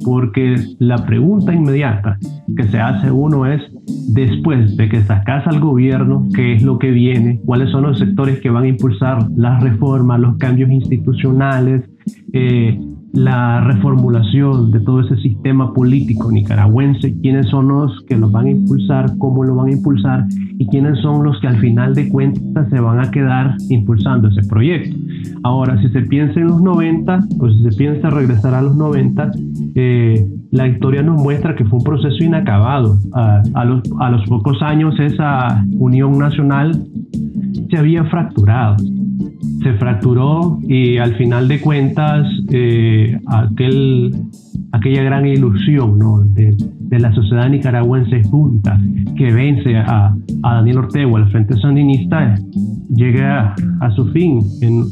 Speaker 4: porque la pregunta inmediata que se hace uno es, después de que sacas al gobierno, ¿qué es lo que viene? ¿Cuáles son los sectores que van a impulsar las reformas, los cambios institucionales? Eh, la reformulación de todo ese sistema político nicaragüense, quiénes son los que lo van a impulsar, cómo lo van a impulsar y quiénes son los que al final de cuentas se van a quedar impulsando ese proyecto. Ahora, si se piensa en los 90, pues si se piensa regresar a los 90, eh, la historia nos muestra que fue un proceso inacabado. a, los, a los pocos años esa unión nacional se había fracturado se fracturó y al final de cuentas eh, aquel, aquella gran ilusión de, la sociedad nicaragüense junta que vence a, Daniel Ortega al Frente Sandinista llega a, su fin en,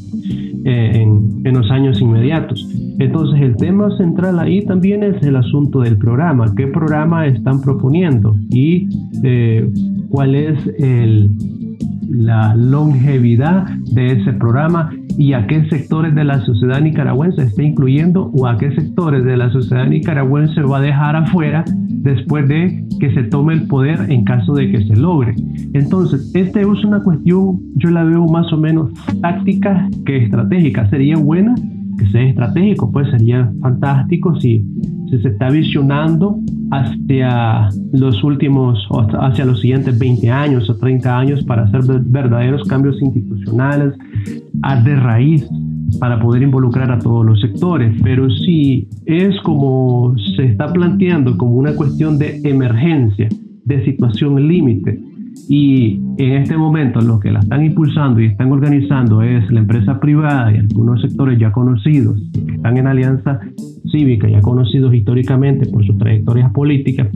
Speaker 4: en, los años inmediatos. Entonces el tema central ahí también es el asunto del programa, qué programa están proponiendo y eh, cuál es el, la longevidad de ese programa y a qué sectores de la sociedad nicaragüense está incluyendo o a qué sectores de la sociedad nicaragüense va a dejar afuera después de que se tome el poder en caso de que se logre. Entonces, esta es una cuestión, yo la veo más o menos táctica que estratégica. Sería buena que sea estratégico, pues sería fantástico si, si se está visionando hacia los últimos, hacia los siguientes 20 años o 30 años para hacer verdaderos cambios institucionales de raíz para poder involucrar a todos los sectores. Pero si es como se está planteando como una cuestión de emergencia, de situación límite, y en este momento lo que la están impulsando y están organizando es la empresa privada y algunos sectores ya conocidos que están en alianza cívica, ya conocidos históricamente por sus trayectorias políticas,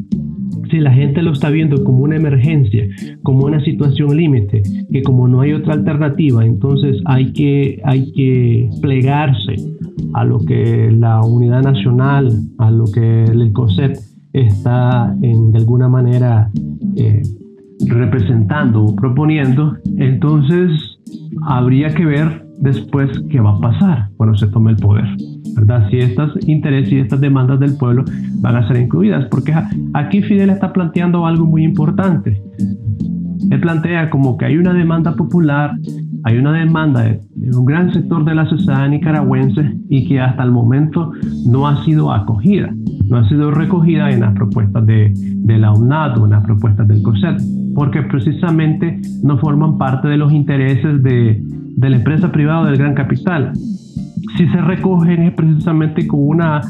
Speaker 4: si la gente lo está viendo como una emergencia, como una situación límite, que como no hay otra alternativa, entonces hay que, hay que plegarse a lo que la unidad nacional, a lo que el COSEP está en, de alguna manera eh, representando o proponiendo, entonces habría que ver después qué va a pasar cuando se tome el poder. ¿verdad? Si estos intereses y estas demandas del pueblo van a ser incluidas, porque aquí Fidel está planteando algo muy importante. Él plantea como que hay una demanda popular, hay una demanda de, un gran sector de la sociedad nicaragüense y que hasta el momento no ha sido acogida, no ha sido recogida en las propuestas de, de la UNAD o en las propuestas del COSET, porque precisamente no forman parte de los intereses de, de la empresa privada o del gran capital. Si se recogen es precisamente con una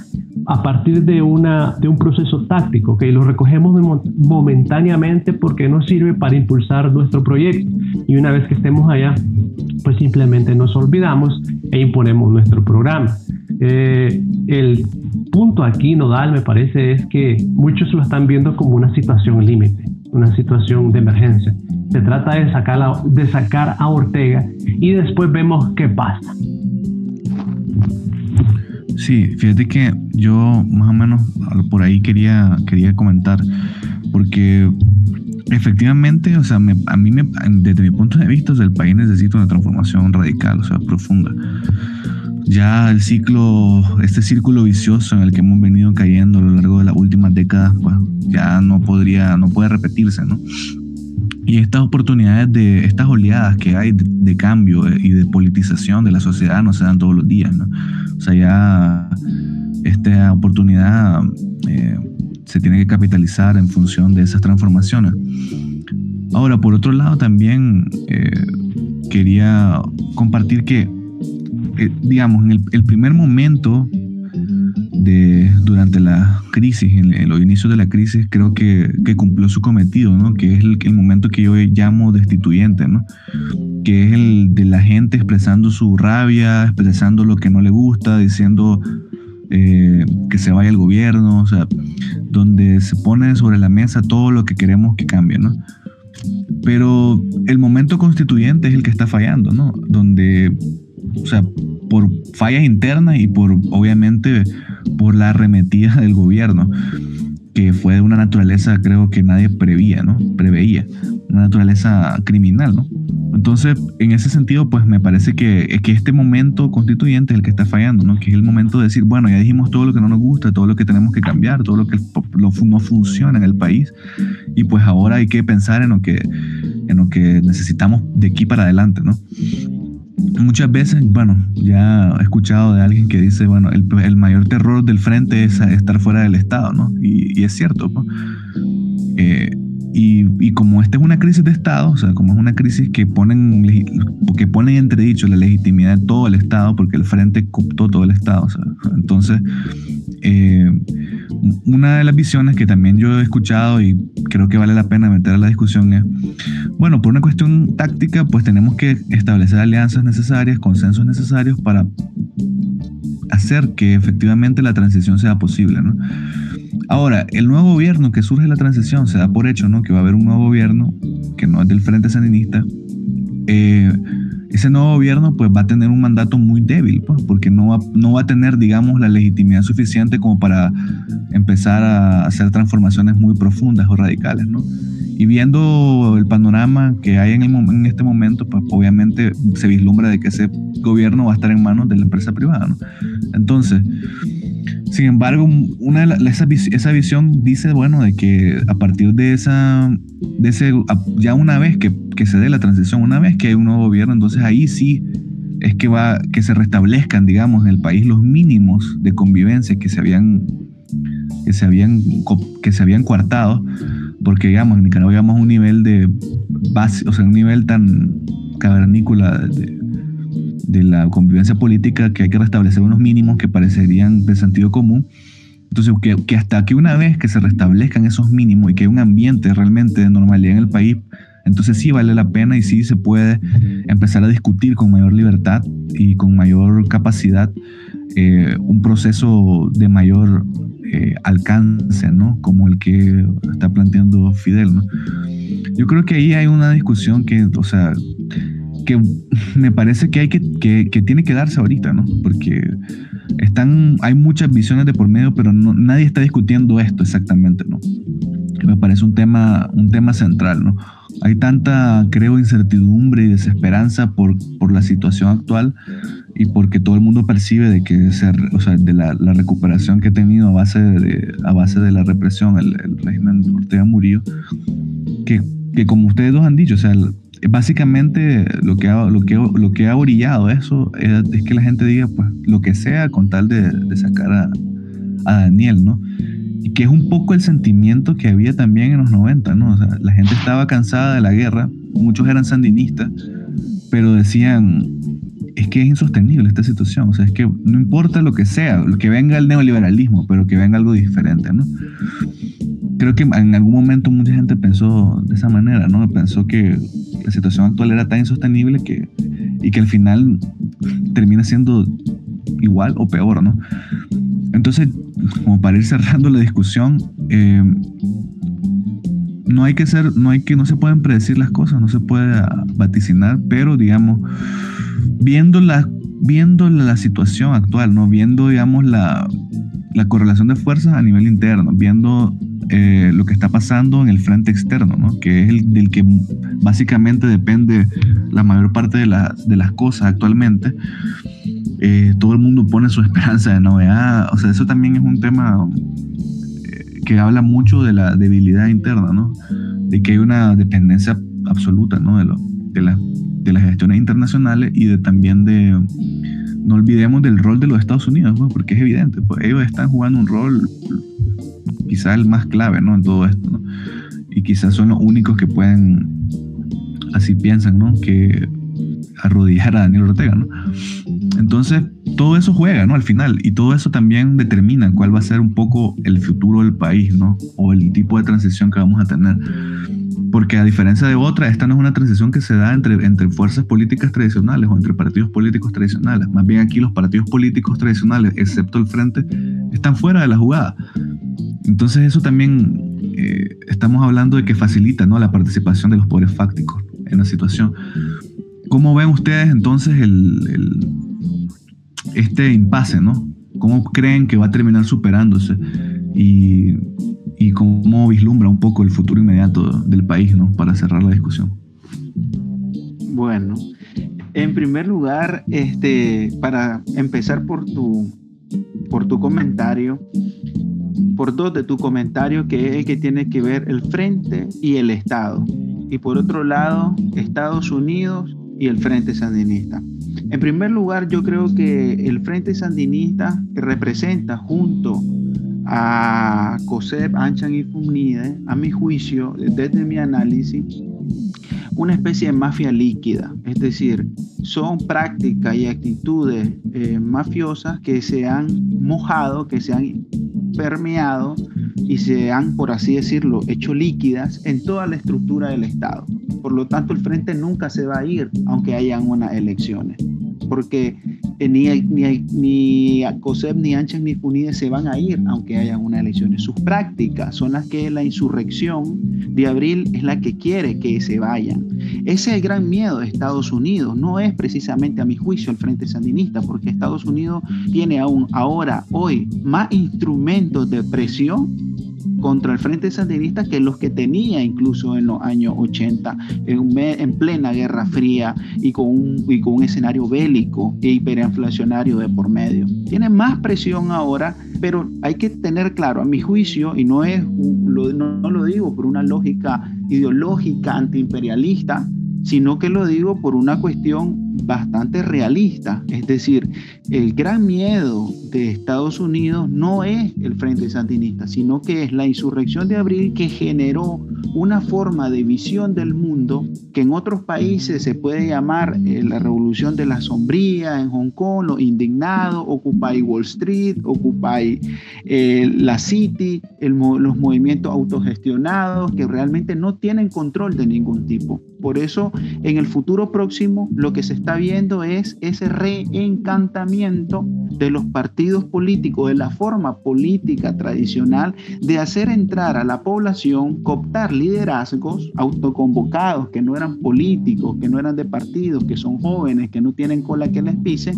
Speaker 4: a partir de, una, de un proceso táctico, que lo recogemos momentáneamente porque nos sirve para impulsar nuestro proyecto. Y una vez que estemos allá, pues simplemente nos olvidamos e imponemos nuestro programa. Eh, el punto aquí nodal, me parece, es que muchos lo están viendo como una situación límite, una situación de emergencia. Se trata de sacar, de sacar a Ortega y después vemos qué pasa.
Speaker 3: Sí, fíjate que yo más o menos por ahí quería, quería comentar, porque efectivamente, o sea, a mí me, desde mi punto de vista, el país necesita una transformación radical, o sea, profunda. Ya el ciclo, este círculo vicioso en el que hemos venido cayendo a lo largo de las últimas décadas, pues ya no podría, no puede repetirse, ¿no? Y estas oportunidades de, estas oleadas que hay de, cambio y de politización de la sociedad no se dan todos los días. O sea, ya esta oportunidad eh, se tiene que capitalizar en función de esas transformaciones. Ahora, por otro lado, también eh, quería compartir que, eh, digamos, en el primer momento durante la crisis, en, los inicios de la crisis, creo que, cumplió su cometido, ¿no? que es el, el, momento que yo llamo destituyente, ¿no? que es el de la gente expresando su rabia, expresando lo que no le gusta, diciendo eh, que se vaya el gobierno, o sea, donde se pone sobre la mesa todo lo que queremos que cambie. ¿no? Pero el momento constituyente es el que está fallando, ¿no? donde, o sea, por fallas internas y por, obviamente, por la arremetida *laughs* del gobierno, que fue de una naturaleza creo que nadie prevía, ¿no? Preveía, una naturaleza criminal, ¿no? Entonces, en ese sentido, pues me parece que, que este momento constituyente es el que está fallando, ¿no? Que es el momento de decir, bueno, ya dijimos todo lo que no nos gusta, todo lo que tenemos que cambiar, todo lo que no funciona en el país, y pues ahora hay que pensar en lo que, en lo que necesitamos de aquí para adelante, ¿no? Muchas veces, bueno, ya he escuchado de alguien que dice, bueno, el, el mayor terror del frente es estar fuera del Estado, ¿no? Y, y es cierto, ¿no? Eh, y, como esta es una crisis de Estado, o sea, como es una crisis que ponen, que pone en entredicho la legitimidad de todo el Estado, porque el Frente cooptó todo el Estado. O sea, entonces, eh, una de las visiones que también yo he escuchado y creo que vale la pena meter a la discusión es, bueno, por una cuestión táctica, pues tenemos que establecer alianzas necesarias, consensos necesarios para hacer que efectivamente la transición sea posible, ¿no? Ahora, el nuevo gobierno que surge de la transición se da por hecho, ¿no? Que va a haber un nuevo gobierno que no es del Frente Sandinista. Eh, ese nuevo gobierno pues va a tener un mandato muy débil, pues, porque no va, no va a tener, digamos, la legitimidad suficiente como para empezar a hacer transformaciones muy profundas o radicales, ¿no? Y viendo el panorama que hay en, el, en este momento, pues obviamente se vislumbra de que ese gobierno va a estar en manos de la empresa privada, ¿no? Entonces, sin embargo, una esa, esa, visión dice, bueno, de que a partir de esa, de ese, ya una vez que, que, se dé la transición, una vez que hay un nuevo gobierno, entonces ahí sí es que va, que se restablezcan, digamos, en el país los mínimos de convivencia que se habían, que se habían, que se habían coartado, porque digamos, en Nicaragua llegamos a un nivel de base, o sea, un nivel tan cavernícola de, de la convivencia política que hay que restablecer unos mínimos que parecerían de sentido común. Entonces, que, que, hasta que una vez que se restablezcan esos mínimos y que hay un ambiente realmente de normalidad en el país, entonces sí vale la pena y sí se puede empezar a discutir con mayor libertad y con mayor capacidad eh, un proceso de mayor eh, alcance, ¿no? Como el que está planteando Fidel, ¿no? Yo creo que ahí hay una discusión que, o sea, que me parece que hay que, que, tiene que darse ahorita, ¿no? Porque están, hay muchas visiones de por medio, pero no, nadie está discutiendo esto exactamente, ¿no? Me parece un tema, un tema central, ¿no? Hay tanta, creo, incertidumbre y desesperanza por, por la situación actual y porque todo el mundo percibe de que o sea, de la, la, recuperación que ha tenido a base de, a base de la represión el, el régimen Ortega Murillo, que, que como ustedes dos han dicho, o sea, básicamente lo que ha, lo que, ha orillado eso es, que la gente diga pues lo que sea con tal de, sacar a, a, Daniel, ¿no? Y que es un poco el sentimiento que había también en los 90, ¿no? O sea, la gente estaba cansada de la guerra, muchos eran sandinistas, pero decían, es que es insostenible esta situación, o sea, es que no importa lo que sea, que venga el neoliberalismo, pero que venga algo diferente, ¿no? Creo que en algún momento mucha gente pensó de esa manera, ¿no? Pensó que la situación actual era tan insostenible que, y que al final termina siendo igual o peor, ¿no? Entonces, como para ir cerrando la discusión, eh, no hay que ser, no hay que, no se pueden predecir las cosas, no se puede vaticinar, pero digamos, viendo la, viendo la situación actual, ¿no? Viendo, digamos, la, la correlación de fuerzas a nivel interno, viendo eh, lo que está pasando en el frente externo, ¿no? que es el del que básicamente depende la mayor parte de, de las cosas actualmente. Eh, todo el mundo pone su *laughs* esperanza de novedad, o sea, eso también es un tema eh, que habla mucho de la debilidad interna, ¿no? de que hay una dependencia absoluta ¿no? de, lo, de, la, de las gestiones internacionales y de, también de, no olvidemos del rol de los Estados Unidos, porque es evidente, pues ellos están jugando un rol quizá el más clave ¿no? en todo esto. Y quizás son los únicos que pueden, así piensan, ¿no? que arrodillar a Daniel Ortega. ¿no? Entonces, todo eso juega ¿no? al final y todo eso también determina cuál va a ser un poco el futuro del país ¿no? o el tipo de transición que vamos a tener. Porque a diferencia de otra, esta no es una transición que se da entre, entre fuerzas políticas tradicionales o entre partidos políticos tradicionales. Más bien aquí los partidos políticos tradicionales, excepto el frente, están fuera de la jugada. Entonces eso también eh, estamos hablando de que facilita ¿no? la participación de los poderes fácticos en la situación. ¿Cómo ven ustedes entonces el, este impasse? ¿no? ¿Cómo creen que va a terminar superándose? Y, y cómo vislumbra un poco el futuro inmediato del país ¿no? para cerrar la discusión.
Speaker 5: Bueno, en primer lugar, este, para empezar por tu, por tu comentario, por dos de tu comentario, que es que tiene que ver el frente y el Estado. Y por otro lado, Estados Unidos y el Frente Sandinista. En primer lugar, yo creo que el Frente Sandinista representa junto a COSEP, Anchan y FUNIDE, a mi juicio, desde mi análisis, una especie de mafia líquida, es decir, son prácticas y actitudes eh, mafiosas que se han mojado, que se han permeado y se han, por así decirlo, hecho líquidas en toda la estructura del Estado. Por lo tanto, el frente nunca se va a ir, aunque hayan unas elecciones, porque ni, ni, ni COSEP, ni Anchas, ni FUNIDE se van a ir, aunque hayan unas elecciones. Sus prácticas son las que la insurrección de abril es la que quiere que se vayan. Ese es el gran miedo de Estados Unidos, no es precisamente a mi juicio el Frente Sandinista, porque Estados Unidos tiene aún ahora, hoy, más instrumentos de presión contra el Frente Sandinista que los que tenía incluso en los años 80, en, en plena Guerra Fría y con, un, escenario bélico e hiperinflacionario de por medio. Tiene más presión ahora, pero hay que tener claro, a mi juicio, y no, es, no, no lo digo por una lógica ideológica antiimperialista, sino que lo digo por una cuestión bastante realista. Es decir, el gran miedo de Estados Unidos no es el Frente Sandinista, sino que es la insurrección de abril que generó una forma de visión del mundo que en otros países se puede llamar eh, la revolución de la sombría, en Hong Kong, los indignados, Occupy Wall Street, Occupy eh, la City, los movimientos autogestionados que realmente no tienen control de ningún tipo. Por eso, en el futuro próximo, lo que se está viendo es ese reencantamiento de los partidos políticos, de la forma política tradicional, de hacer entrar a la población, cooptar liderazgos autoconvocados que no eran políticos, que no eran de partidos, que son jóvenes, que no tienen cola que les pise,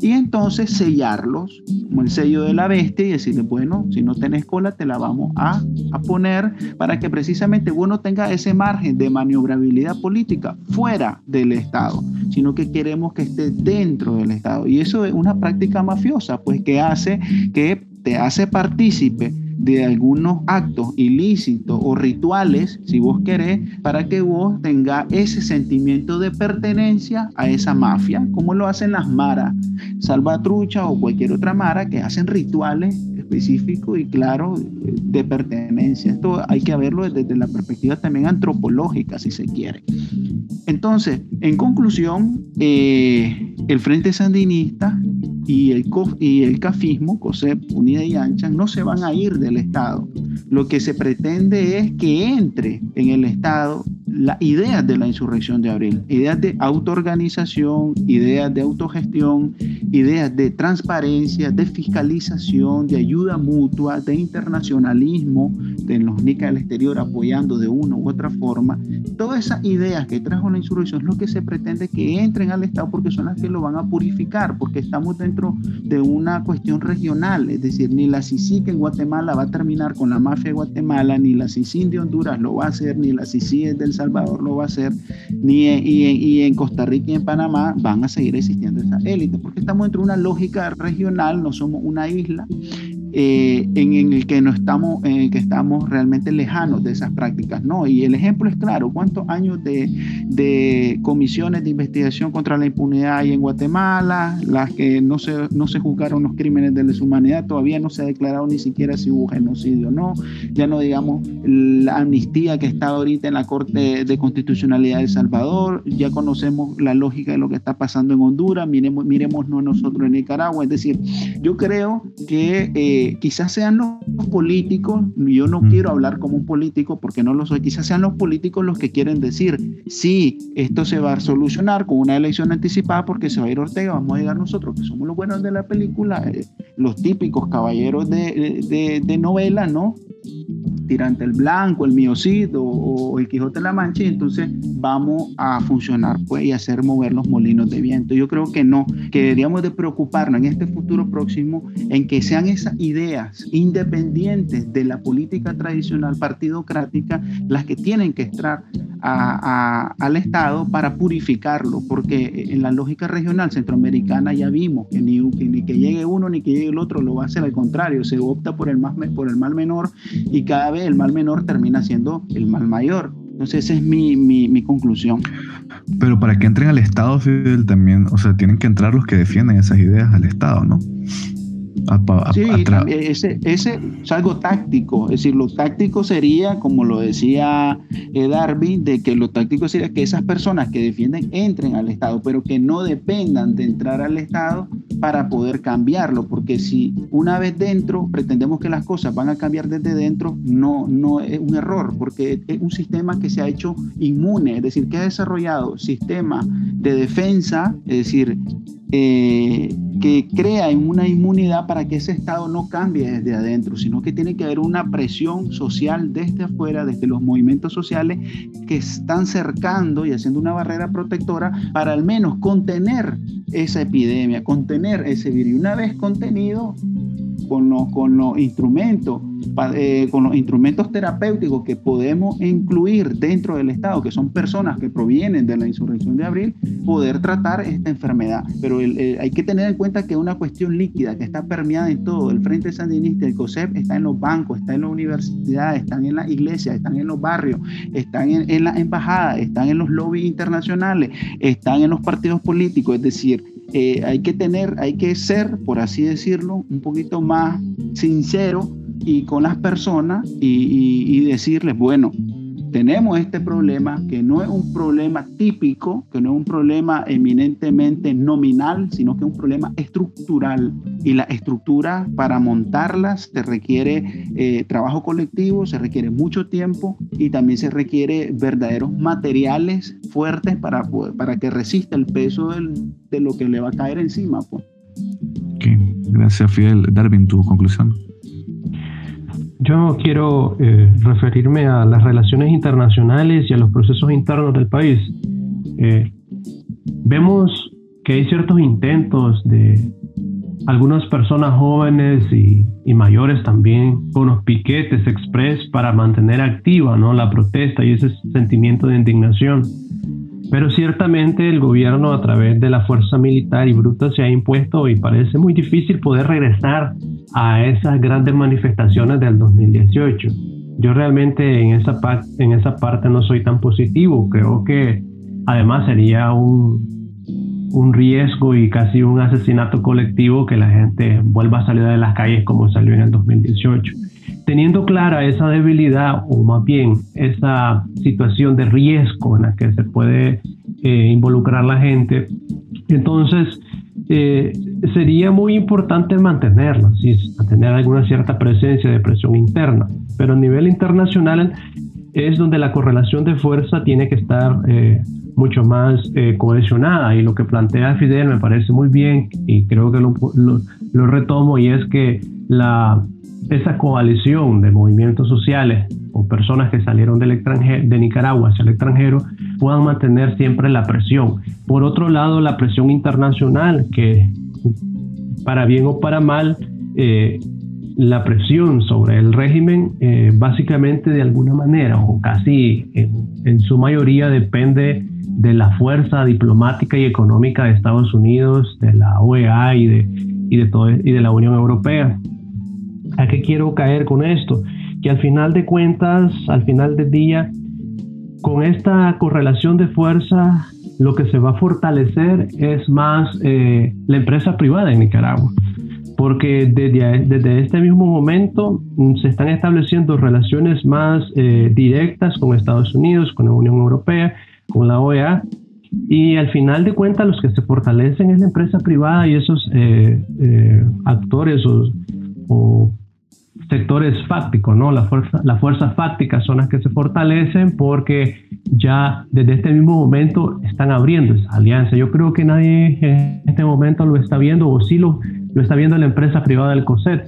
Speaker 5: y entonces sellarlos como el sello de la bestia y decirle, bueno, si no tenés cola, te la vamos a, a poner para que precisamente uno tenga ese margen de maniobrabilidad política fuera del Estado, sino que queremos que esté dentro del Estado. Y eso es una práctica mafiosa, pues que hace que te hace partícipe de algunos actos ilícitos o rituales, si vos querés, para que vos tengas ese sentimiento de pertenencia a esa mafia, como lo hacen las maras, salvatrucha o cualquier otra mara que hacen rituales específicos y claros de pertenencia. Esto hay que verlo desde la perspectiva también antropológica, si se quiere. Entonces, en conclusión, eh, el Frente Sandinista y el, y el CAFismo, COSEP, Unida y Ancha, no se van a ir del Estado. Lo que se pretende es que entre en el Estado las ideas de la insurrección de abril, ideas de autoorganización, ideas de autogestión, ideas de transparencia, de fiscalización, de ayuda mutua, de internacionalismo, de los NICA del exterior apoyando de una u otra forma. Todas esas ideas que trajo la insurrección es lo que se pretende que entren al Estado porque son las que lo van a purificar, porque estamos dentro de una cuestión regional, es decir, ni la CICIC en Guatemala va a terminar con la mafia de Guatemala, ni la CICIN de Honduras lo va a hacer, ni la CICI del Salvador lo va a hacer, ni y, en Costa Rica y en Panamá van a seguir existiendo esa élite, porque estamos dentro de una lógica regional, no somos una isla, eh, en, el que no estamos, en el que estamos realmente lejanos de esas prácticas, ¿no? Y el ejemplo es claro, ¿cuántos años de, de comisiones de investigación contra la impunidad hay en Guatemala? Las que no se, no se juzgaron los crímenes de lesa humanidad, todavía no se ha declarado ni siquiera si hubo genocidio o no, ya no digamos la amnistía que está ahorita en la Corte de Constitucionalidad de El Salvador, ya conocemos la lógica de lo que está pasando en Honduras, miremos, miremos no nosotros en Nicaragua, es decir, yo creo que... Eh, quizás sean los políticos, yo no quiero hablar como un político porque no lo soy, quizás sean los políticos los que quieren decir, sí, esto se va a solucionar con una elección anticipada porque se va a ir Ortega, vamos a llegar nosotros, que somos los buenos de la película, eh, los típicos caballeros de, de, de novela, ¿no? tirante el blanco, el miocid o, el Quijote de la Mancha y entonces vamos a funcionar pues, y hacer mover los molinos de viento. Yo creo que no, que deberíamos de preocuparnos en este futuro próximo en que sean esas ideas independientes de la política tradicional partidocrática las que tienen que entrar al Estado para purificarlo, porque en la lógica regional centroamericana ya vimos que ni, que llegue uno ni que llegue el otro lo va a hacer al contrario, se opta por el, más, por el mal menor y cada vez el mal menor termina siendo el mal mayor. Entonces esa es mi, mi, mi, conclusión.
Speaker 3: Pero para que entren al Estado, Fidel, también, o sea, tienen que entrar los que defienden esas ideas al Estado, ¿no?
Speaker 5: Sí, ese, ese es algo táctico. Es decir, lo táctico sería, como lo decía eh, Darby, de que lo táctico sería que esas personas que defienden entren al Estado, pero que no dependan de entrar al Estado para poder cambiarlo. Porque si una vez dentro pretendemos que las cosas van a cambiar desde dentro, no, no es un error, porque es un sistema que se ha hecho inmune, es decir, que ha desarrollado sistemas de defensa, es decir, eh, que crea una inmunidad para que ese Estado no cambie desde adentro, sino que tiene que haber una presión social desde afuera, desde los movimientos sociales que están cercando y haciendo una barrera protectora para al menos contener esa epidemia, contener ese virus. Una vez contenido, con los, con los instrumentos, eh, con los instrumentos terapéuticos que podemos incluir dentro del Estado, que son personas que provienen de la insurrección de abril, poder tratar esta enfermedad. Pero hay que tener en cuenta que es una cuestión líquida, que está permeada en todo. El Frente Sandinista, el COSEP, está en los bancos, está en las universidades, están en las iglesias, están en los barrios, están en, en las embajadas, están en los lobbies internacionales, están en los partidos políticos, es decir, eh, hay que tener, hay que ser, por así decirlo, un poquito más sincero y con las personas y decirles, bueno, tenemos este problema que no es un problema típico, que no es un problema eminentemente nominal, sino que es un problema estructural. Y la estructura para montarlas se requiere eh, trabajo colectivo, se requiere mucho tiempo y también se requiere verdaderos materiales fuertes para, para que resista el peso de lo que le va a caer encima. Pues.
Speaker 3: Gracias, Fidel. Darwin, tu conclusión.
Speaker 4: Yo quiero eh, referirme a las relaciones internacionales y a los procesos internos del país. Eh, vemos que hay ciertos intentos de algunas personas jóvenes y, y, mayores también con los piquetes express para mantener activa ¿no? la protesta y ese sentimiento de indignación. Pero ciertamente el gobierno a través de la fuerza militar y bruta se ha impuesto y parece muy difícil poder regresar a esas grandes manifestaciones del 2018. Yo realmente en esa, en esa parte no soy tan positivo. Creo que además sería un, un riesgo y casi un asesinato colectivo que la gente vuelva a salir de las calles como salió en el 2018 teniendo clara esa debilidad o más bien esa situación de riesgo en la que se puede eh, involucrar la gente, entonces eh, sería muy importante mantenerla, ¿sí? mantener alguna cierta presencia de presión interna, pero a nivel internacional es donde la correlación de fuerza tiene que estar eh, mucho más cohesionada y lo que plantea Fidel me parece muy bien y creo que lo, lo retomo y es que la esa coalición de movimientos sociales o personas que salieron del extranjero, de Nicaragua hacia el extranjero puedan mantener siempre la presión. Por otro lado, la presión internacional, que para bien o para mal, eh, la presión sobre el régimen eh, básicamente de alguna manera o casi en, su mayoría depende de la fuerza diplomática y económica de Estados Unidos, de la OEA y de, y de, todo, y de la Unión Europea. ¿A qué quiero caer con esto? Que al final de cuentas, al final del día, con esta correlación de fuerza, lo que se va a fortalecer es más eh, la empresa privada en Nicaragua. Porque desde, desde este mismo momento mm, se están estableciendo relaciones más eh, directas con Estados Unidos, con la Unión Europea, con la OEA, y al final de cuentas los que se fortalecen es la empresa privada y esos eh, actores o, o sectores fácticos, ¿no? Las fuerzas la fuerzas fácticas son las que se fortalecen porque ya desde este mismo momento están abriendo esa alianza. Yo creo que nadie en este momento lo está viendo o sí lo, lo está viendo la empresa privada del COSET.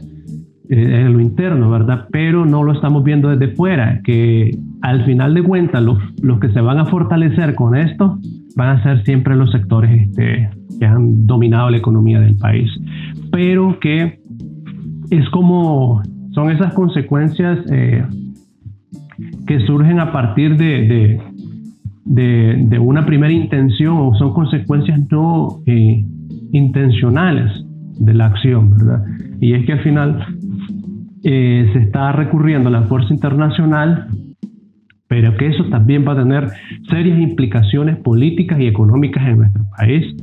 Speaker 4: eh, en lo interno, ¿verdad? Pero no lo estamos viendo desde fuera, que al final de cuentas los, los que se van a fortalecer con esto van a ser siempre los sectores este, que han dominado la economía del país, pero que es como, son esas consecuencias eh, que surgen a partir de, de, de, una primera intención o son consecuencias no eh, intencionales de la acción, ¿verdad? Y es que al final eh, se está recurriendo a la fuerza internacional, pero que eso también va a tener serias implicaciones políticas y económicas en nuestro país,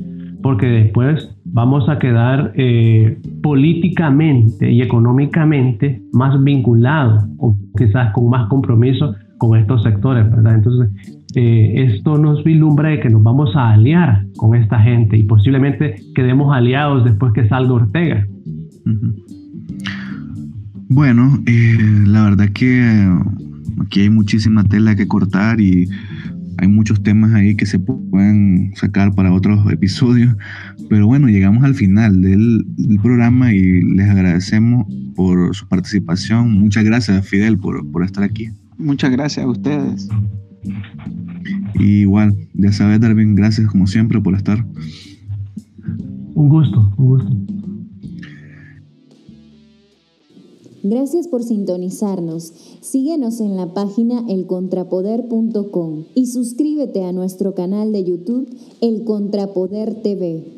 Speaker 4: porque después vamos a quedar eh, políticamente y económicamente más vinculados o quizás con más compromiso con estos sectores, ¿verdad? Entonces, eh, esto nos vislumbra de que nos vamos a aliar con esta gente y posiblemente quedemos aliados después que salga Ortega.
Speaker 3: Bueno, eh, la verdad que aquí hay muchísima tela que cortar y hay muchos temas ahí que se pueden sacar para otros episodios, pero bueno, llegamos al final del, programa y les agradecemos por su participación. Muchas gracias, Fidel, por, por estar aquí.
Speaker 5: Muchas gracias a ustedes.
Speaker 3: Y igual, ya sabes, Darwin, gracias como siempre por estar.
Speaker 4: Un gusto, un gusto.
Speaker 2: Gracias por sintonizarnos. Síguenos en la página elcontrapoder.com y suscríbete a nuestro canal de YouTube El Contrapoder TV.